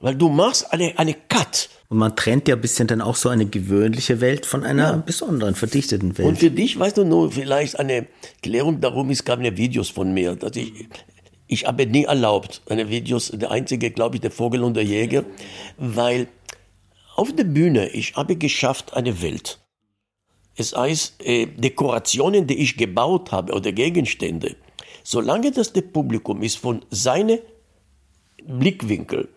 A: Weil du machst eine, eine Cut.
B: Und man trennt ja ein bisschen dann auch so eine gewöhnliche Welt von einer ja. besonderen, verdichteten Welt.
A: Und für dich, weißt du, nur vielleicht eine Klärung darum, es gab ja Videos von mir, dass ich, ich habe nie erlaubt, eine Videos, der einzige, glaube ich, der Vogel und der Jäger, weil auf der Bühne, ich habe geschafft eine Welt. Es heißt, äh, Dekorationen, die ich gebaut habe oder Gegenstände, solange das der Publikum ist von seinem Blickwinkel,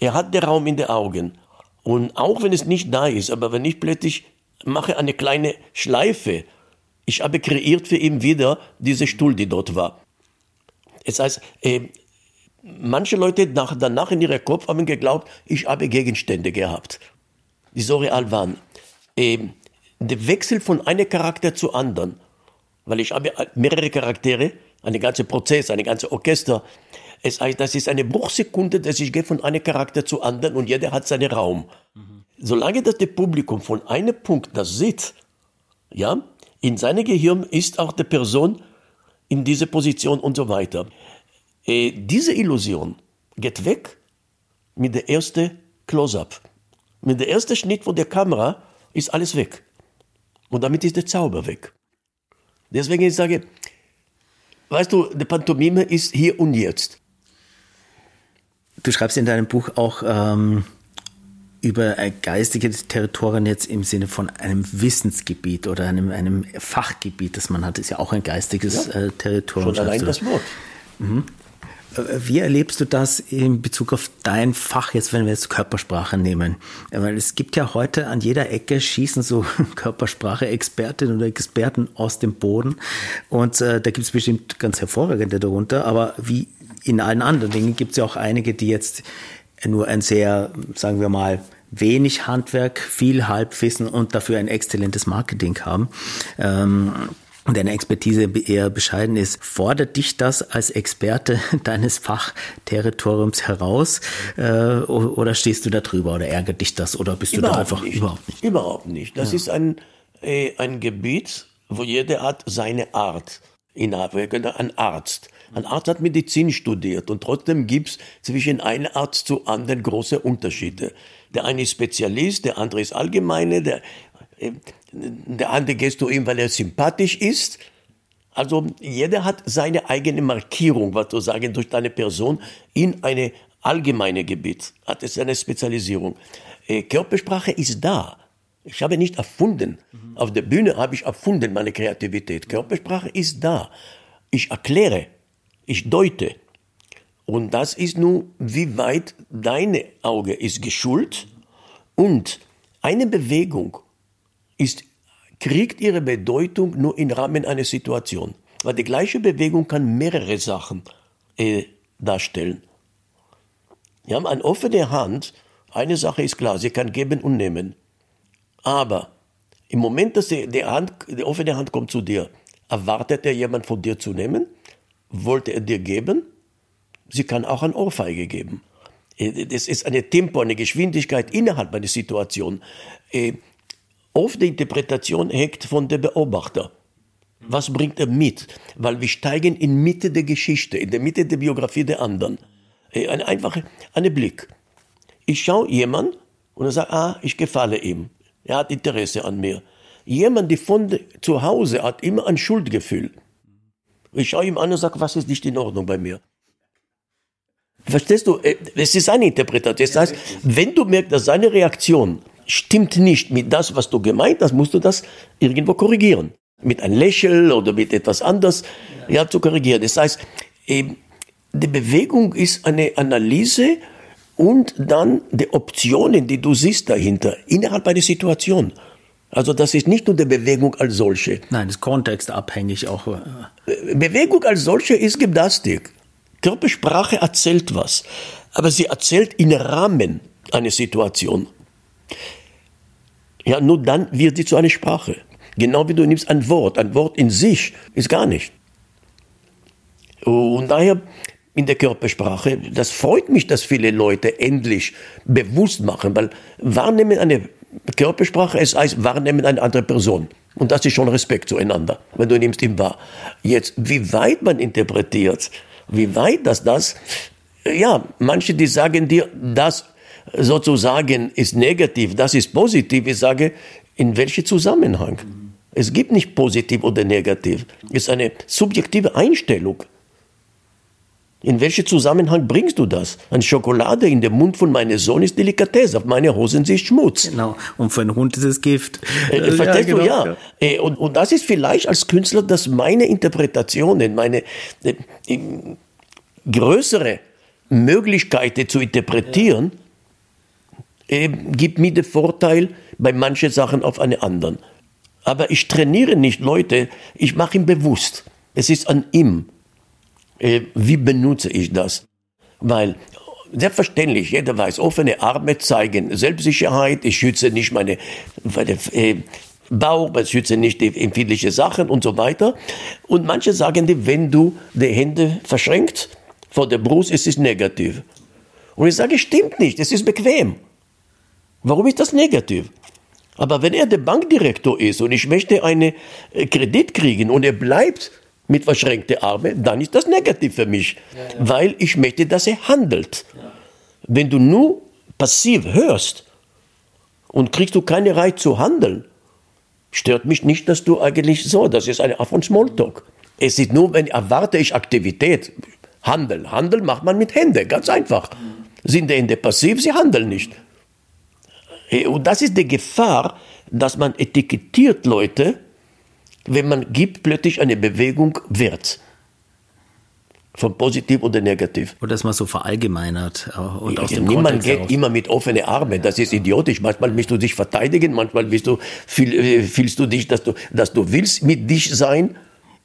A: er hat den Raum in den Augen und auch wenn es nicht da ist, aber wenn ich plötzlich mache eine kleine Schleife, ich habe kreiert für ihn wieder diese Stuhl, die dort war. Es heißt, äh, manche Leute nach, danach in ihrem Kopf haben geglaubt, ich habe Gegenstände gehabt, die so real waren. Äh, der Wechsel von einem Charakter zu anderen, weil ich habe mehrere Charaktere, einen ganzen Prozess, ein ganzes Orchester. Es heißt, das ist eine Bruchsekunde, dass ich gehe von einem Charakter zu anderen und jeder hat seinen Raum. Mhm. Solange das der Publikum von einem Punkt das sieht, ja, in seinem Gehirn ist auch die Person in diese Position und so weiter. Äh, diese Illusion geht weg mit der ersten Close-up. Mit der ersten Schnitt von der Kamera ist alles weg. Und damit ist der Zauber weg. Deswegen ich sage, weißt du, die Pantomime ist hier und jetzt.
B: Du schreibst in deinem Buch auch ähm, über geistige Territorien jetzt im Sinne von einem Wissensgebiet oder einem, einem Fachgebiet, das man hat, ist ja auch ein geistiges ja, äh, Territorium.
A: Schon allein das Wort.
B: Mhm. Wie erlebst du das in Bezug auf dein Fach jetzt, wenn wir jetzt Körpersprache nehmen? Weil es gibt ja heute an jeder Ecke schießen so Körpersprache-Expertinnen oder Experten aus dem Boden. Und äh, da gibt es bestimmt ganz hervorragende darunter. Aber wie in allen anderen Dingen gibt es ja auch einige, die jetzt nur ein sehr, sagen wir mal, wenig Handwerk, viel Halbwissen und dafür ein exzellentes Marketing haben. Ähm, und deine Expertise eher bescheiden ist, fordert dich das als Experte deines Fachterritoriums heraus äh, oder stehst du da drüber oder ärgert dich das oder bist überhaupt du da einfach
A: nicht.
B: überhaupt nicht?
A: Überhaupt nicht. Das ja. ist ein, äh, ein Gebiet, wo jeder hat seine Art innerhalb. Ein Arzt. Ein Arzt hat Medizin studiert und trotzdem gibt's zwischen einem Arzt zu anderen große Unterschiede. Der eine ist Spezialist, der andere ist Allgemeine, der, der andere gehst du ihm, weil er sympathisch ist. Also jeder hat seine eigene Markierung, was du sagen, durch deine Person in eine allgemeine Gebiet. Hat es eine Spezialisierung. Äh, Körpersprache ist da. Ich habe nicht erfunden. Mhm. Auf der Bühne habe ich erfunden meine Kreativität. Körpersprache ist da. Ich erkläre, ich deute. Und das ist nun, wie weit deine Auge ist geschult und eine Bewegung ist, kriegt ihre Bedeutung nur im Rahmen einer Situation. Weil die gleiche Bewegung kann mehrere Sachen äh, darstellen. Wir haben eine offene Hand. Eine Sache ist klar, sie kann geben und nehmen. Aber im Moment, dass die, die, Hand, die offene Hand kommt zu dir, erwartet er jemand von dir zu nehmen? Wollte er dir geben? Sie kann auch ein Ohrfeige geben. Äh, das ist eine Tempo, eine Geschwindigkeit innerhalb einer Situation. Oft die Interpretation hängt von der Beobachter. Was bringt er mit? Weil wir steigen in Mitte der Geschichte, in der Mitte der Biografie der anderen. Äh, ein einfacher ein Blick. Ich schaue jemand und er sagt, ah, ich gefalle ihm. Er hat Interesse an mir. Jemand, der von zu Hause hat immer ein Schuldgefühl. Ich schaue ihm an und sage, was ist nicht in Ordnung bei mir? Verstehst du? Äh, es ist eine Interpretation. Das heißt, wenn du merkst, dass seine Reaktion stimmt nicht mit das, was du gemeint hast, musst du das irgendwo korrigieren. Mit einem Lächeln oder mit etwas anderes, ja, zu korrigieren. Das heißt, die Bewegung ist eine Analyse und dann die Optionen, die du siehst dahinter, innerhalb einer Situation. Also das ist nicht nur die Bewegung als solche.
B: Nein, das ist kontextabhängig auch.
A: Äh, Bewegung als solche ist Gymnastik. Körpersprache erzählt was, aber sie erzählt im Rahmen einer Situation. Ja, nur dann wird sie zu einer Sprache. Genau wie du nimmst ein Wort. Ein Wort in sich ist gar nicht. Und daher in der Körpersprache, das freut mich, dass viele Leute endlich bewusst machen, weil wahrnehmen eine Körpersprache, es heißt wahrnehmen eine andere Person. Und das ist schon Respekt zueinander, wenn du nimmst ihn wahr. Jetzt, wie weit man interpretiert, wie weit das das, ja, manche, die sagen dir, das sozusagen ist negativ, das ist positiv. Ich sage, in welchem Zusammenhang? Es gibt nicht positiv oder negativ. Es ist eine subjektive Einstellung. In welchen Zusammenhang bringst du das? Eine Schokolade in den Mund von meinem Sohn ist Delikatesse, auf meine Hosen ist Schmutz.
B: Genau, und für einen Hund ist es Gift.
A: Äh, verstehst ja, genau, du? Ja. ja. Äh, und, und das ist vielleicht als Künstler, dass meine Interpretationen, meine äh, größere Möglichkeiten zu interpretieren, äh, gibt mir den Vorteil bei manchen Sachen auf eine anderen. Aber ich trainiere nicht Leute, ich mache ihn bewusst. Es ist an ihm. Äh, wie benutze ich das? Weil selbstverständlich, jeder weiß, offene Arme zeigen Selbstsicherheit, ich schütze nicht meine, meine äh, Bauch, ich schütze nicht die empfindlichen Sachen und so weiter. Und manche sagen dir, wenn du die Hände verschränkt vor der Brust, ist es negativ. Und ich sage, stimmt nicht, es ist bequem. Warum ist das negativ? Aber wenn er der Bankdirektor ist und ich möchte einen äh, Kredit kriegen und er bleibt mit verschränkten Armen, dann ist das negativ für mich, ja, ja. weil ich möchte, dass er handelt. Ja. Wenn du nur passiv hörst und kriegst du keine Reiz zu handeln, stört mich nicht, dass du eigentlich so, das ist eine Art von Smalltalk. Es ist nur, wenn erwarte ich Aktivität, Handel. Handel macht man mit Händen, ganz einfach. Sind die Hände passiv, sie handeln nicht. Und das ist die Gefahr, dass man etikettiert Leute, wenn man gibt plötzlich eine Bewegung Wert. Von positiv oder negativ.
B: Oder dass man so verallgemeinert.
A: Äh, und aus dem Niemand geht heraus. immer mit offenen Armen. Das ist idiotisch. Manchmal willst du dich verteidigen, manchmal willst du, äh, fühlst du dich, dass du, dass du willst mit dich sein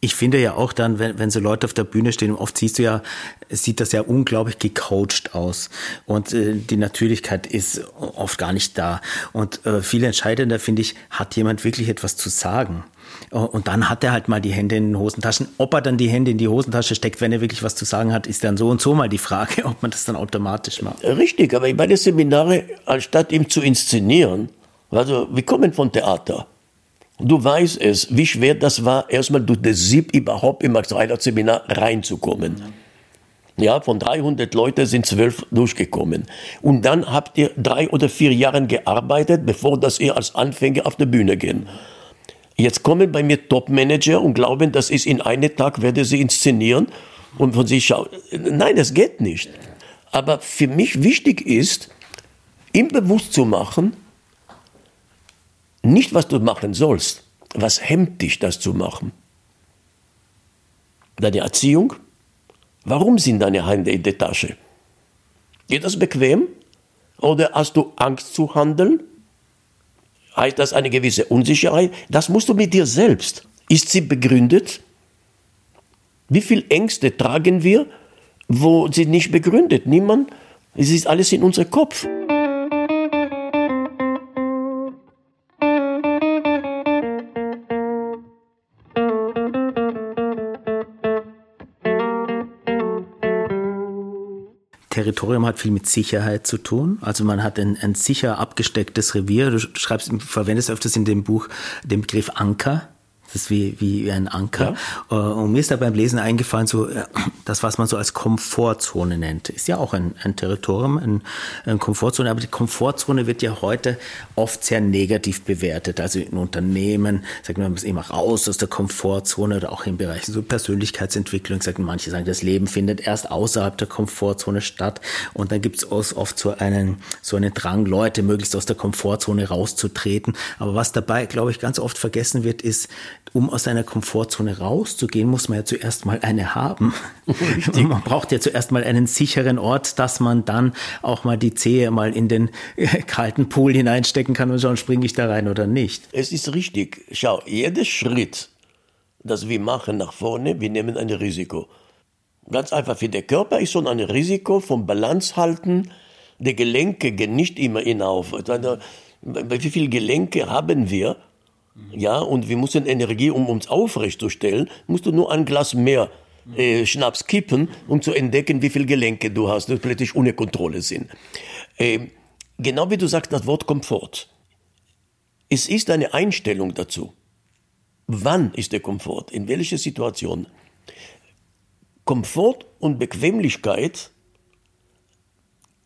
B: ich finde ja auch dann, wenn, wenn so Leute auf der Bühne stehen, oft siehst du ja, sieht das ja unglaublich gecoacht aus. Und äh, die Natürlichkeit ist oft gar nicht da. Und äh, viel entscheidender, finde ich, hat jemand wirklich etwas zu sagen. Und dann hat er halt mal die Hände in den Hosentaschen. Ob er dann die Hände in die Hosentasche steckt, wenn er wirklich was zu sagen hat, ist dann so und so mal die Frage, ob man das dann automatisch macht.
A: Richtig, aber bei den Seminare, anstatt ihm zu inszenieren, also wir kommen von Theater. Du weißt es, wie schwer das war, erstmal durch das Sieb überhaupt im Max-Reinhardt-Seminar reinzukommen. Ja, von 300 Leuten sind zwölf durchgekommen. Und dann habt ihr drei oder vier Jahre gearbeitet, bevor das ihr als Anfänger auf die Bühne gehen. Jetzt kommen bei mir Top-Manager und glauben, das ist in einem Tag, werde sie inszenieren und von sich schauen. Nein, das geht nicht. Aber für mich wichtig ist, ihm bewusst zu machen, nicht, was du machen sollst. Was hemmt dich, das zu machen? Deine Erziehung? Warum sind deine Hände in der Tasche? Geht das bequem? Oder hast du Angst zu handeln? Heißt das eine gewisse Unsicherheit? Das musst du mit dir selbst. Ist sie begründet? Wie viele Ängste tragen wir, wo sie nicht begründet? Niemand. Es ist alles in unserem Kopf.
B: Territorium hat viel mit Sicherheit zu tun. Also man hat ein, ein sicher abgestecktes Revier. Du schreibst, verwendest öfters in dem Buch den Begriff Anker. Das ist wie, wie ein Anker. Ja. Äh, und mir ist da beim Lesen eingefallen, so äh, das, was man so als Komfortzone nennt, ist ja auch ein, ein Territorium, ein, eine Komfortzone. Aber die Komfortzone wird ja heute oft sehr negativ bewertet. Also in Unternehmen sagt man, man muss immer raus aus der Komfortzone oder auch in Bereichen so Persönlichkeitsentwicklung. Sagen manche sagen, das Leben findet erst außerhalb der Komfortzone statt. Und dann gibt es oft so einen, so einen Drang, Leute möglichst aus der Komfortzone rauszutreten. Aber was dabei, glaube ich, ganz oft vergessen wird, ist, um aus seiner Komfortzone rauszugehen, muss man ja zuerst mal eine haben. Richtig. Man braucht ja zuerst mal einen sicheren Ort, dass man dann auch mal die Zehe mal in den äh, kalten Pool hineinstecken kann und schauen, springe ich da rein oder nicht.
A: Es ist richtig. Schau, jeder Schritt, das wir machen nach vorne, wir nehmen ein Risiko. Ganz einfach, für den Körper ist schon ein Risiko vom Balance halten. Die Gelenke gehen nicht immer hinauf. Wie viele Gelenke haben wir? Ja, und wir müssen Energie, um uns aufrechtzustellen, musst du nur ein Glas mehr äh, Schnaps kippen, um zu entdecken, wie viele Gelenke du hast, die plötzlich ohne Kontrolle sind. Äh, genau wie du sagst, das Wort Komfort. Es ist eine Einstellung dazu. Wann ist der Komfort? In welcher Situation? Komfort und Bequemlichkeit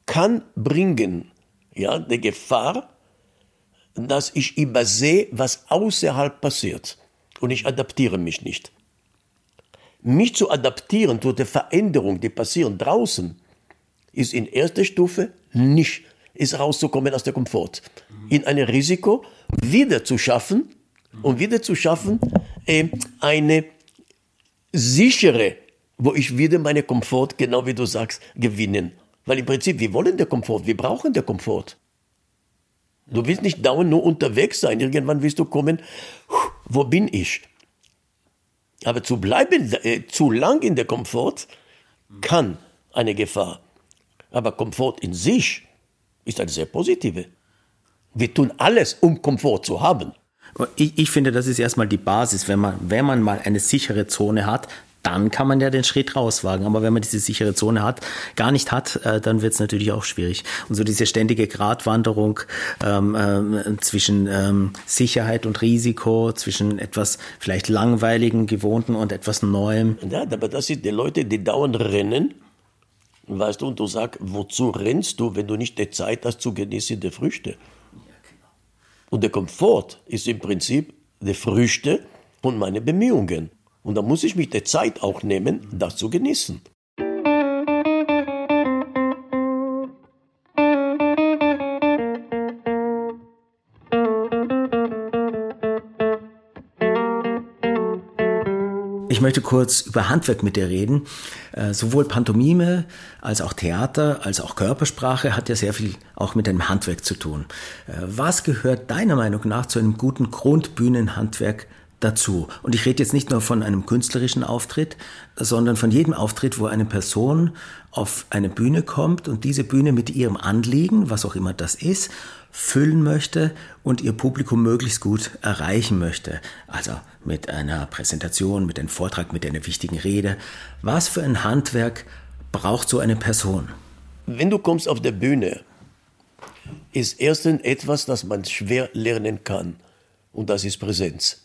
A: kann bringen ja, der Gefahr, dass ich übersehe, was außerhalb passiert. Und ich adaptiere mich nicht. Mich zu adaptieren zu der Veränderung, die passieren draußen, ist in erster Stufe nicht, ist rauszukommen aus der Komfort. In ein Risiko wieder zu schaffen und wieder zu schaffen, äh, eine sichere, wo ich wieder meine Komfort, genau wie du sagst, gewinnen. Weil im Prinzip, wir wollen der Komfort, wir brauchen der Komfort. Du willst nicht dauernd nur unterwegs sein. Irgendwann willst du kommen, wo bin ich? Aber zu bleiben, äh, zu lang in der Komfort kann eine Gefahr. Aber Komfort in sich ist eine sehr positive. Wir tun alles, um Komfort zu haben.
B: Ich, ich, finde, das ist erstmal die Basis. Wenn man, wenn man mal eine sichere Zone hat, dann kann man ja den Schritt rauswagen. Aber wenn man diese sichere Zone hat, gar nicht hat, äh, dann wird es natürlich auch schwierig. Und so diese ständige Gratwanderung ähm, äh, zwischen ähm, Sicherheit und Risiko, zwischen etwas vielleicht langweiligen, gewohnten und etwas Neuem.
A: Ja, aber das sind die Leute, die dauernd rennen. Weißt du, und du sagst, wozu rennst du, wenn du nicht die Zeit hast zu genießen der Früchte? Und der Komfort ist im Prinzip die Früchte und meine Bemühungen. Und da muss ich mich der Zeit auch nehmen, das zu genießen.
B: Ich möchte kurz über Handwerk mit dir reden. Äh, sowohl Pantomime als auch Theater als auch Körpersprache hat ja sehr viel auch mit einem Handwerk zu tun. Äh, was gehört deiner Meinung nach zu einem guten Grundbühnenhandwerk dazu. Und ich rede jetzt nicht nur von einem künstlerischen Auftritt, sondern von jedem Auftritt, wo eine Person auf eine Bühne kommt und diese Bühne mit ihrem Anliegen, was auch immer das ist, füllen möchte und ihr Publikum möglichst gut erreichen möchte. Also mit einer Präsentation, mit einem Vortrag, mit einer wichtigen Rede. Was für ein Handwerk braucht so eine Person?
A: Wenn du kommst auf der Bühne, ist erstens etwas, das man schwer lernen kann. Und das ist Präsenz.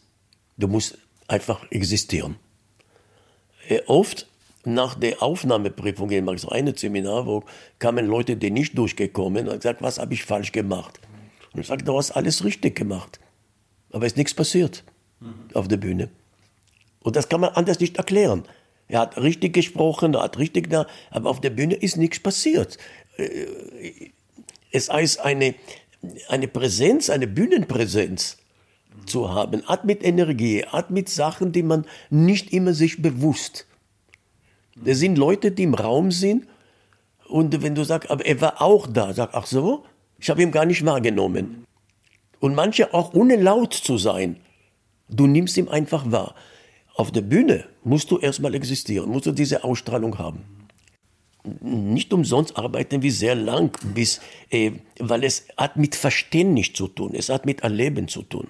A: Du musst einfach existieren. Oft nach der Aufnahmeprüfung in so eine Seminar, wo kamen Leute, die nicht durchgekommen und gesagt, was habe ich falsch gemacht? Und ich sagte, du hast alles richtig gemacht. Aber es ist nichts passiert mhm. auf der Bühne. Und das kann man anders nicht erklären. Er hat richtig gesprochen, er hat richtig da, aber auf der Bühne ist nichts passiert. Äh, es heißt eine, eine Präsenz, eine Bühnenpräsenz zu haben, hat mit Energie, hat mit Sachen, die man nicht immer sich bewusst. Das sind Leute, die im Raum sind und wenn du sagst, aber er war auch da, sag, ach so, ich habe ihn gar nicht wahrgenommen. Und manche auch ohne laut zu sein, du nimmst ihn einfach wahr. Auf der Bühne musst du erstmal existieren, musst du diese Ausstrahlung haben. Nicht umsonst arbeiten wir sehr lang, bis, äh, weil es hat mit Verstehen nicht zu tun, es hat mit Erleben zu tun.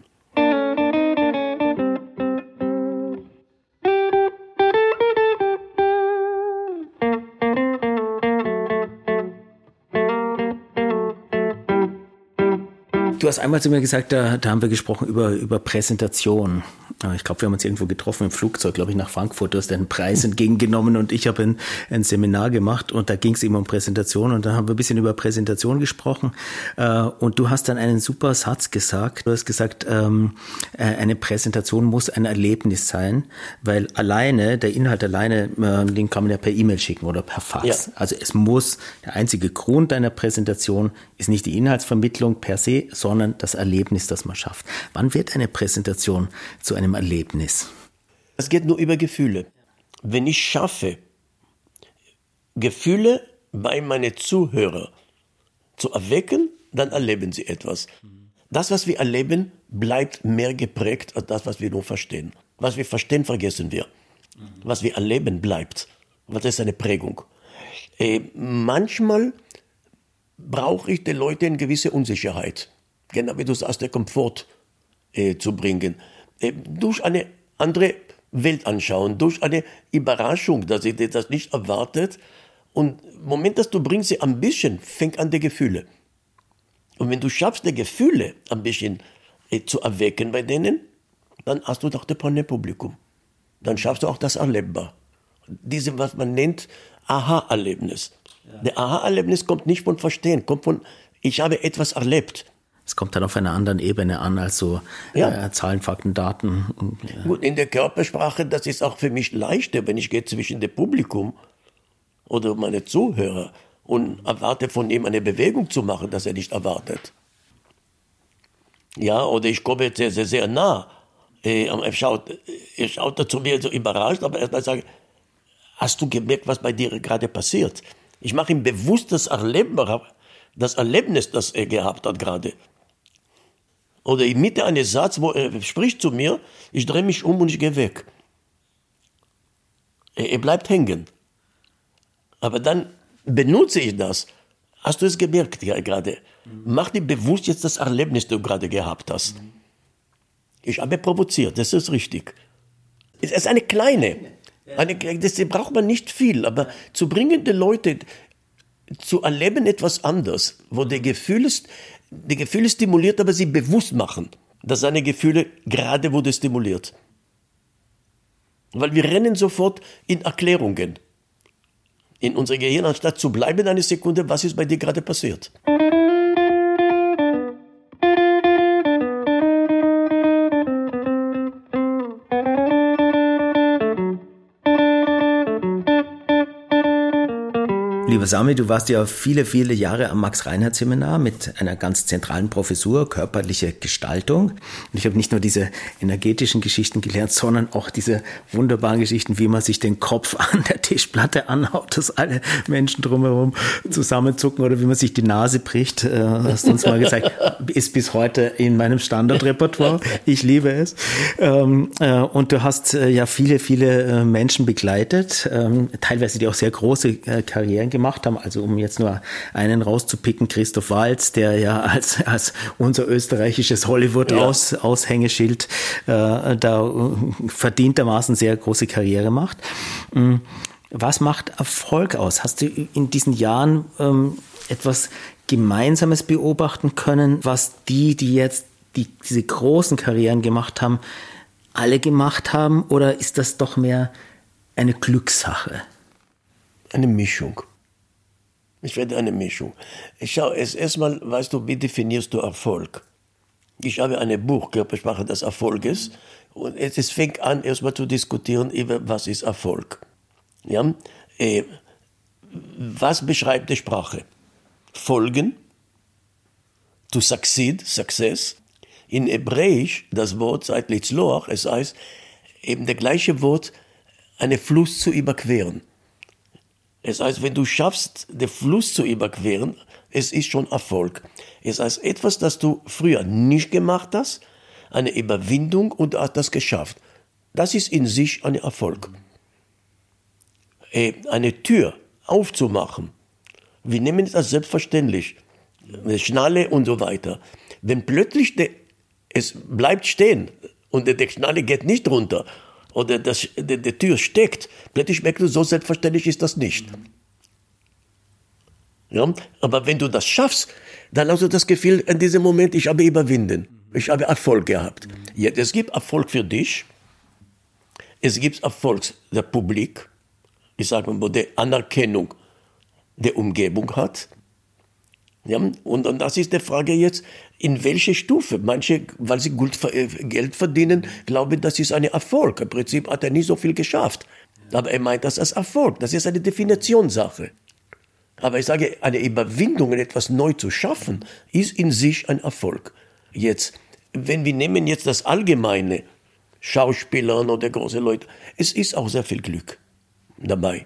B: Du hast einmal zu mir gesagt, da, da haben wir gesprochen über, über Präsentation. Ich glaube, wir haben uns irgendwo getroffen im Flugzeug, glaube ich, nach Frankfurt. Du hast einen Preis entgegengenommen und ich habe ein, ein Seminar gemacht und da ging es eben um Präsentation und da haben wir ein bisschen über Präsentation gesprochen. Äh, und du hast dann einen super Satz gesagt. Du hast gesagt, ähm, äh, eine Präsentation muss ein Erlebnis sein, weil alleine, der Inhalt alleine, äh, den kann man ja per E-Mail schicken oder per Fax. Ja. Also es muss, der einzige Grund einer Präsentation ist nicht die Inhaltsvermittlung per se, sondern das Erlebnis, das man schafft. Wann wird eine Präsentation zu einem einem Erlebnis?
A: Es geht nur über Gefühle. Wenn ich schaffe, Gefühle bei meinen Zuhörern zu erwecken, dann erleben sie etwas. Das, was wir erleben, bleibt mehr geprägt als das, was wir nur verstehen. Was wir verstehen, vergessen wir. Was wir erleben, bleibt. Das ist eine Prägung. Äh, manchmal brauche ich den Leuten eine gewisse Unsicherheit. Genau wie du sagst, der Komfort äh, zu bringen. Äh, durch eine andere Welt anschauen, durch eine Überraschung, dass sie das nicht erwartet. Und im Moment, dass du bringst sie ein bisschen, fängt an die Gefühle. Und wenn du schaffst, die Gefühle ein bisschen äh, zu erwecken bei denen, dann hast du doch das Publikum. Dann schaffst du auch das erlebbar. Diese, was man nennt, Aha-Erlebnis. Ja. Der Aha-Erlebnis kommt nicht von Verstehen, kommt von Ich habe etwas erlebt.
B: Es kommt dann auf einer anderen Ebene an, als so ja. äh, Zahlen, Fakten, Daten.
A: Ja. Gut, in der Körpersprache, das ist auch für mich leichter, wenn ich gehe zwischen dem Publikum oder meine Zuhörer und erwarte von ihm eine Bewegung zu machen, das er nicht erwartet. Ja, oder ich komme sehr, sehr, sehr nah. Äh, er schaut, er schaut zu mir so überrascht, aber erstmal sage hast du gemerkt, was bei dir gerade passiert? Ich mache ihm bewusst das Erlebnis, das Erlebnis, das er gehabt hat gerade. Oder in Mitte eines Satzes, wo er spricht zu mir, ich drehe mich um und ich gehe weg. Er, er bleibt hängen. Aber dann benutze ich das. Hast du es gemerkt ja, gerade? Mach dir bewusst jetzt das Erlebnis, das du gerade gehabt hast. Ich habe provoziert, das ist richtig. Es ist eine kleine, eine, das braucht man nicht viel, aber zu bringen die Leute zu erleben etwas anderes, wo der Gefühl ist, die Gefühle stimuliert, aber sie bewusst machen, dass seine Gefühle gerade wurde stimuliert. Weil wir rennen sofort in Erklärungen in unser Gehirn, anstatt zu bleiben eine Sekunde, was ist bei dir gerade passiert.
B: Sami, du warst ja viele, viele Jahre am Max-Reinhardt-Seminar mit einer ganz zentralen Professur, körperliche Gestaltung. Und ich habe nicht nur diese energetischen Geschichten gelernt, sondern auch diese wunderbaren Geschichten, wie man sich den Kopf an der Tischplatte anhaut, dass alle Menschen drumherum zusammenzucken oder wie man sich die Nase bricht. Äh, hast du uns mal gezeigt. Ist bis heute in meinem Standardrepertoire. Ich liebe es. Ähm, äh, und du hast äh, ja viele, viele Menschen begleitet, ähm, teilweise die auch sehr große Karrieren gemacht gemacht haben. Also um jetzt nur einen rauszupicken, Christoph Walz, der ja als, als unser österreichisches Hollywood-Aushängeschild ja. äh, da verdientermaßen sehr große Karriere macht. Mm, was macht Erfolg aus? Hast du in diesen Jahren ähm, etwas Gemeinsames beobachten können, was die, die jetzt die, diese großen Karrieren gemacht haben, alle gemacht haben? Oder ist das doch mehr eine Glückssache?
A: Eine Mischung. Ich werde eine Mischung. Ich schaue es erstmal, weißt du, wie definierst du Erfolg? Ich habe ein Buch, Körpersprache des Erfolges, und es fängt an, erstmal zu diskutieren über, was ist Erfolg. Ja? Äh, was beschreibt die Sprache? Folgen, to succeed, success. In Hebräisch, das Wort seit Litzloach, es heißt eben der gleiche Wort, einen Fluss zu überqueren. Es heißt, wenn du schaffst, den Fluss zu überqueren, es ist schon Erfolg. Es heißt, etwas, das du früher nicht gemacht hast, eine Überwindung und hast das geschafft. Das ist in sich ein Erfolg. Äh, eine Tür aufzumachen, wir nehmen das selbstverständlich, eine Schnalle und so weiter. Wenn plötzlich der, es bleibt stehen und der, der Schnalle geht nicht runter oder das, die, die Tür steckt, plötzlich merkst du, so selbstverständlich ist das nicht. Ja? Aber wenn du das schaffst, dann hast du das Gefühl, in diesem Moment, ich habe überwinden. Ich habe Erfolg gehabt. Jetzt, es gibt Erfolg für dich. Es gibt Erfolg der Publik. Ich sage mal, wo die Anerkennung der Umgebung hat. Ja, und, und das ist die Frage jetzt, in welche Stufe? Manche, weil sie gut, äh, Geld verdienen, glauben, das ist ein Erfolg. Im Prinzip hat er nie so viel geschafft. Aber er meint das als Erfolg. Das ist eine Definitionssache. Aber ich sage, eine Überwindung, etwas neu zu schaffen, ist in sich ein Erfolg. Jetzt, wenn wir nehmen jetzt das Allgemeine, Schauspielern oder große Leute, es ist auch sehr viel Glück dabei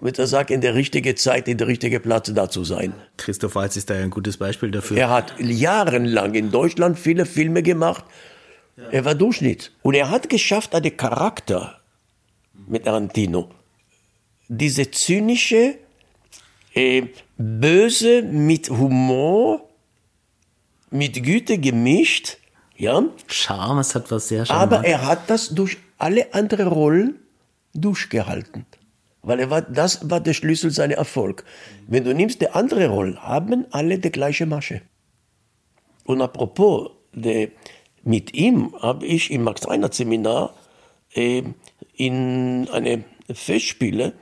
A: würde er sagen, in der richtigen Zeit, in der richtigen Platz da zu sein.
B: Christoph Waltz ist da ja ein gutes Beispiel dafür.
A: Er hat jahrelang in Deutschland viele Filme gemacht. Ja. Er war Durchschnitt. Und er hat geschafft, einen Charakter mit Tarantino. Diese zynische, äh, böse mit Humor, mit Güte gemischt. Ja.
B: Charme, es hat was sehr
A: Charme. Aber er hat das durch alle anderen Rollen durchgehalten. Weil er war, das war der Schlüssel seiner Erfolg. Wenn du nimmst die andere Rolle, haben alle die gleiche Masche. Und apropos, de, mit ihm habe ich im Max-Reinhardt-Seminar äh, in eine Festspiele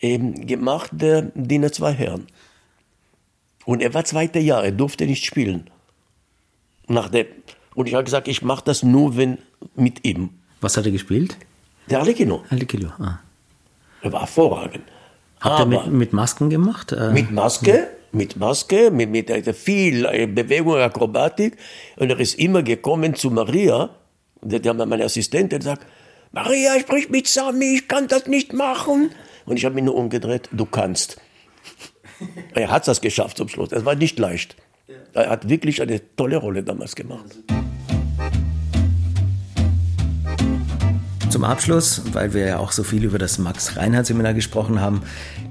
A: äh, gemacht, der Diener zwei Herren. Und er war zweiter Jahr, er durfte nicht spielen. Nach der, und ich habe gesagt, ich mache das nur, wenn mit ihm.
B: Was hat er gespielt?
A: Der Alekino.
B: Alekino, ah.
A: Er war hervorragend.
B: Hat er mit, mit Masken gemacht? Äh,
A: Mit Maske, mit Maske, mit, mit äh, viel äh, Bewegung, Akrobatik. Und er ist immer gekommen zu Maria, der, der meine Assistentin sagt, Maria, sprich mit Sami, ich kann das nicht machen. Und ich habe mich nur umgedreht, du kannst. Er hat das geschafft zum Schluss. Es war nicht leicht. Er hat wirklich eine tolle Rolle damals gemacht.
B: Zum Abschluss, weil wir ja auch so viel über das Max-Reinhardt-Seminar gesprochen haben,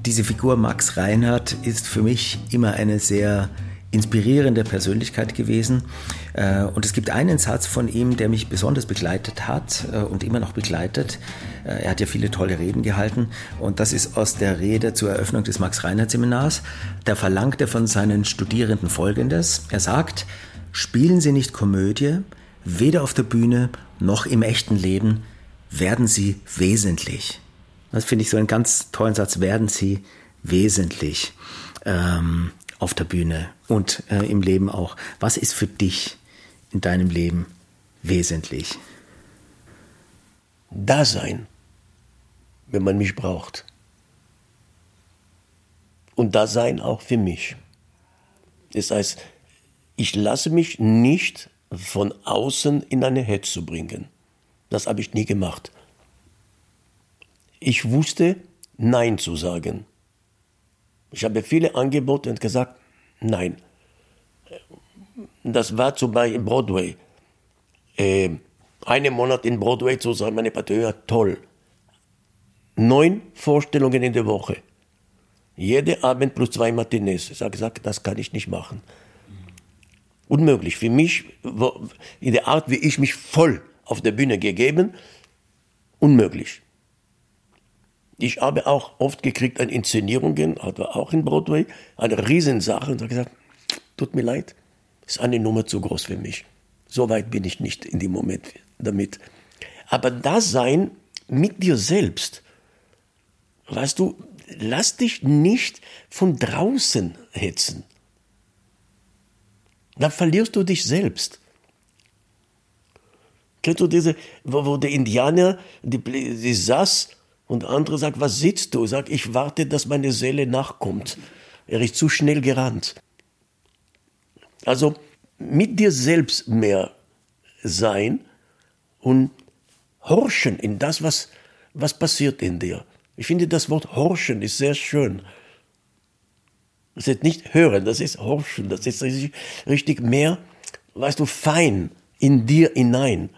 B: diese Figur Max Reinhardt ist für mich immer eine sehr inspirierende Persönlichkeit gewesen. Äh, und es gibt einen Satz von ihm, der mich besonders begleitet hat äh, und immer noch begleitet. Äh, er hat ja viele tolle Reden gehalten. Und das ist aus der Rede zur Eröffnung des Max-Reinhardt-Seminars. Da verlangt er von seinen Studierenden Folgendes. Er sagt, spielen Sie nicht Komödie, weder auf der Bühne noch im echten Leben, werden Sie wesentlich. Das finde ich so einen ganz tollen Satz, werden Sie wesentlich. Ähm, auf der Bühne und äh, im Leben auch. Was ist für dich in deinem Leben wesentlich?
A: Da sein, wenn man mich braucht. Und da sein auch für mich. Das heißt, ich lasse mich nicht von außen in eine Hetze bringen. Das habe ich nie gemacht. Ich wusste, Nein zu sagen. Ich habe viele Angebote und gesagt, nein. Das war zum Beispiel in Broadway. Äh, einen Monat in Broadway zu sein, meine Partei, toll. Neun Vorstellungen in der Woche. Jede Abend plus zwei Matinees. Ich habe gesagt, das kann ich nicht machen. Unmöglich. Für mich, in der Art, wie ich mich voll auf der Bühne gegeben, unmöglich. Ich habe auch oft gekriegt an Inszenierungen, hatte auch in Broadway, eine Riesensache und habe gesagt, tut mir leid, ist eine Nummer zu groß für mich. So weit bin ich nicht in dem Moment damit. Aber das sein mit dir selbst, weißt du, lass dich nicht von draußen hetzen. Dann verlierst du dich selbst. Kennst du diese, wo, wo der Indianer, die, die saß und der andere sagt, was sitzt du? Sagt, ich warte, dass meine Seele nachkommt. Er ist zu schnell gerannt. Also mit dir selbst mehr sein und horchen in das, was, was passiert in dir. Ich finde, das Wort horchen ist sehr schön. Das ist nicht hören, das ist horchen, das ist richtig mehr, weißt du, fein in dir hinein.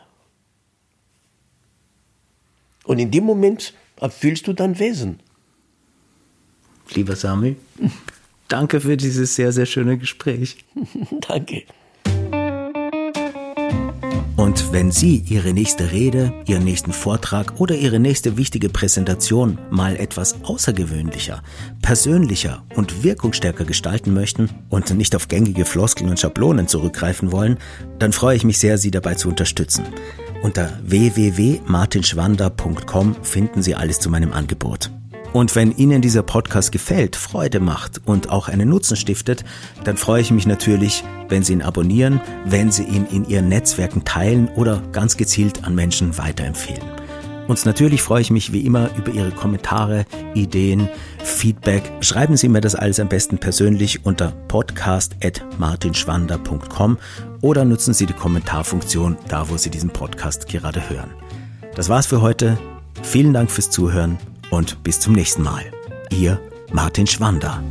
A: Und in dem Moment erfüllst du dein Wesen.
B: Lieber Sami, danke für dieses sehr, sehr schöne Gespräch.
A: danke.
B: Und wenn Sie Ihre nächste Rede, Ihren nächsten Vortrag oder Ihre nächste wichtige Präsentation mal etwas außergewöhnlicher, persönlicher und wirkungsstärker gestalten möchten und nicht auf gängige Floskeln und Schablonen zurückgreifen wollen, dann freue ich mich sehr, Sie dabei zu unterstützen. Unter www.martinschwander.com finden Sie alles zu meinem Angebot. Und wenn Ihnen dieser Podcast gefällt, Freude macht und auch einen Nutzen stiftet, dann freue ich mich natürlich, wenn Sie ihn abonnieren, wenn Sie ihn in Ihren Netzwerken teilen oder ganz gezielt an Menschen weiterempfehlen. Und natürlich freue ich mich wie immer über Ihre Kommentare, Ideen, Feedback. Schreiben Sie mir das alles am besten persönlich unter podcast.martinschwander.com oder nutzen Sie die Kommentarfunktion da, wo Sie diesen Podcast gerade hören. Das war's für heute. Vielen Dank fürs Zuhören und bis zum nächsten Mal. Ihr Martin Schwander.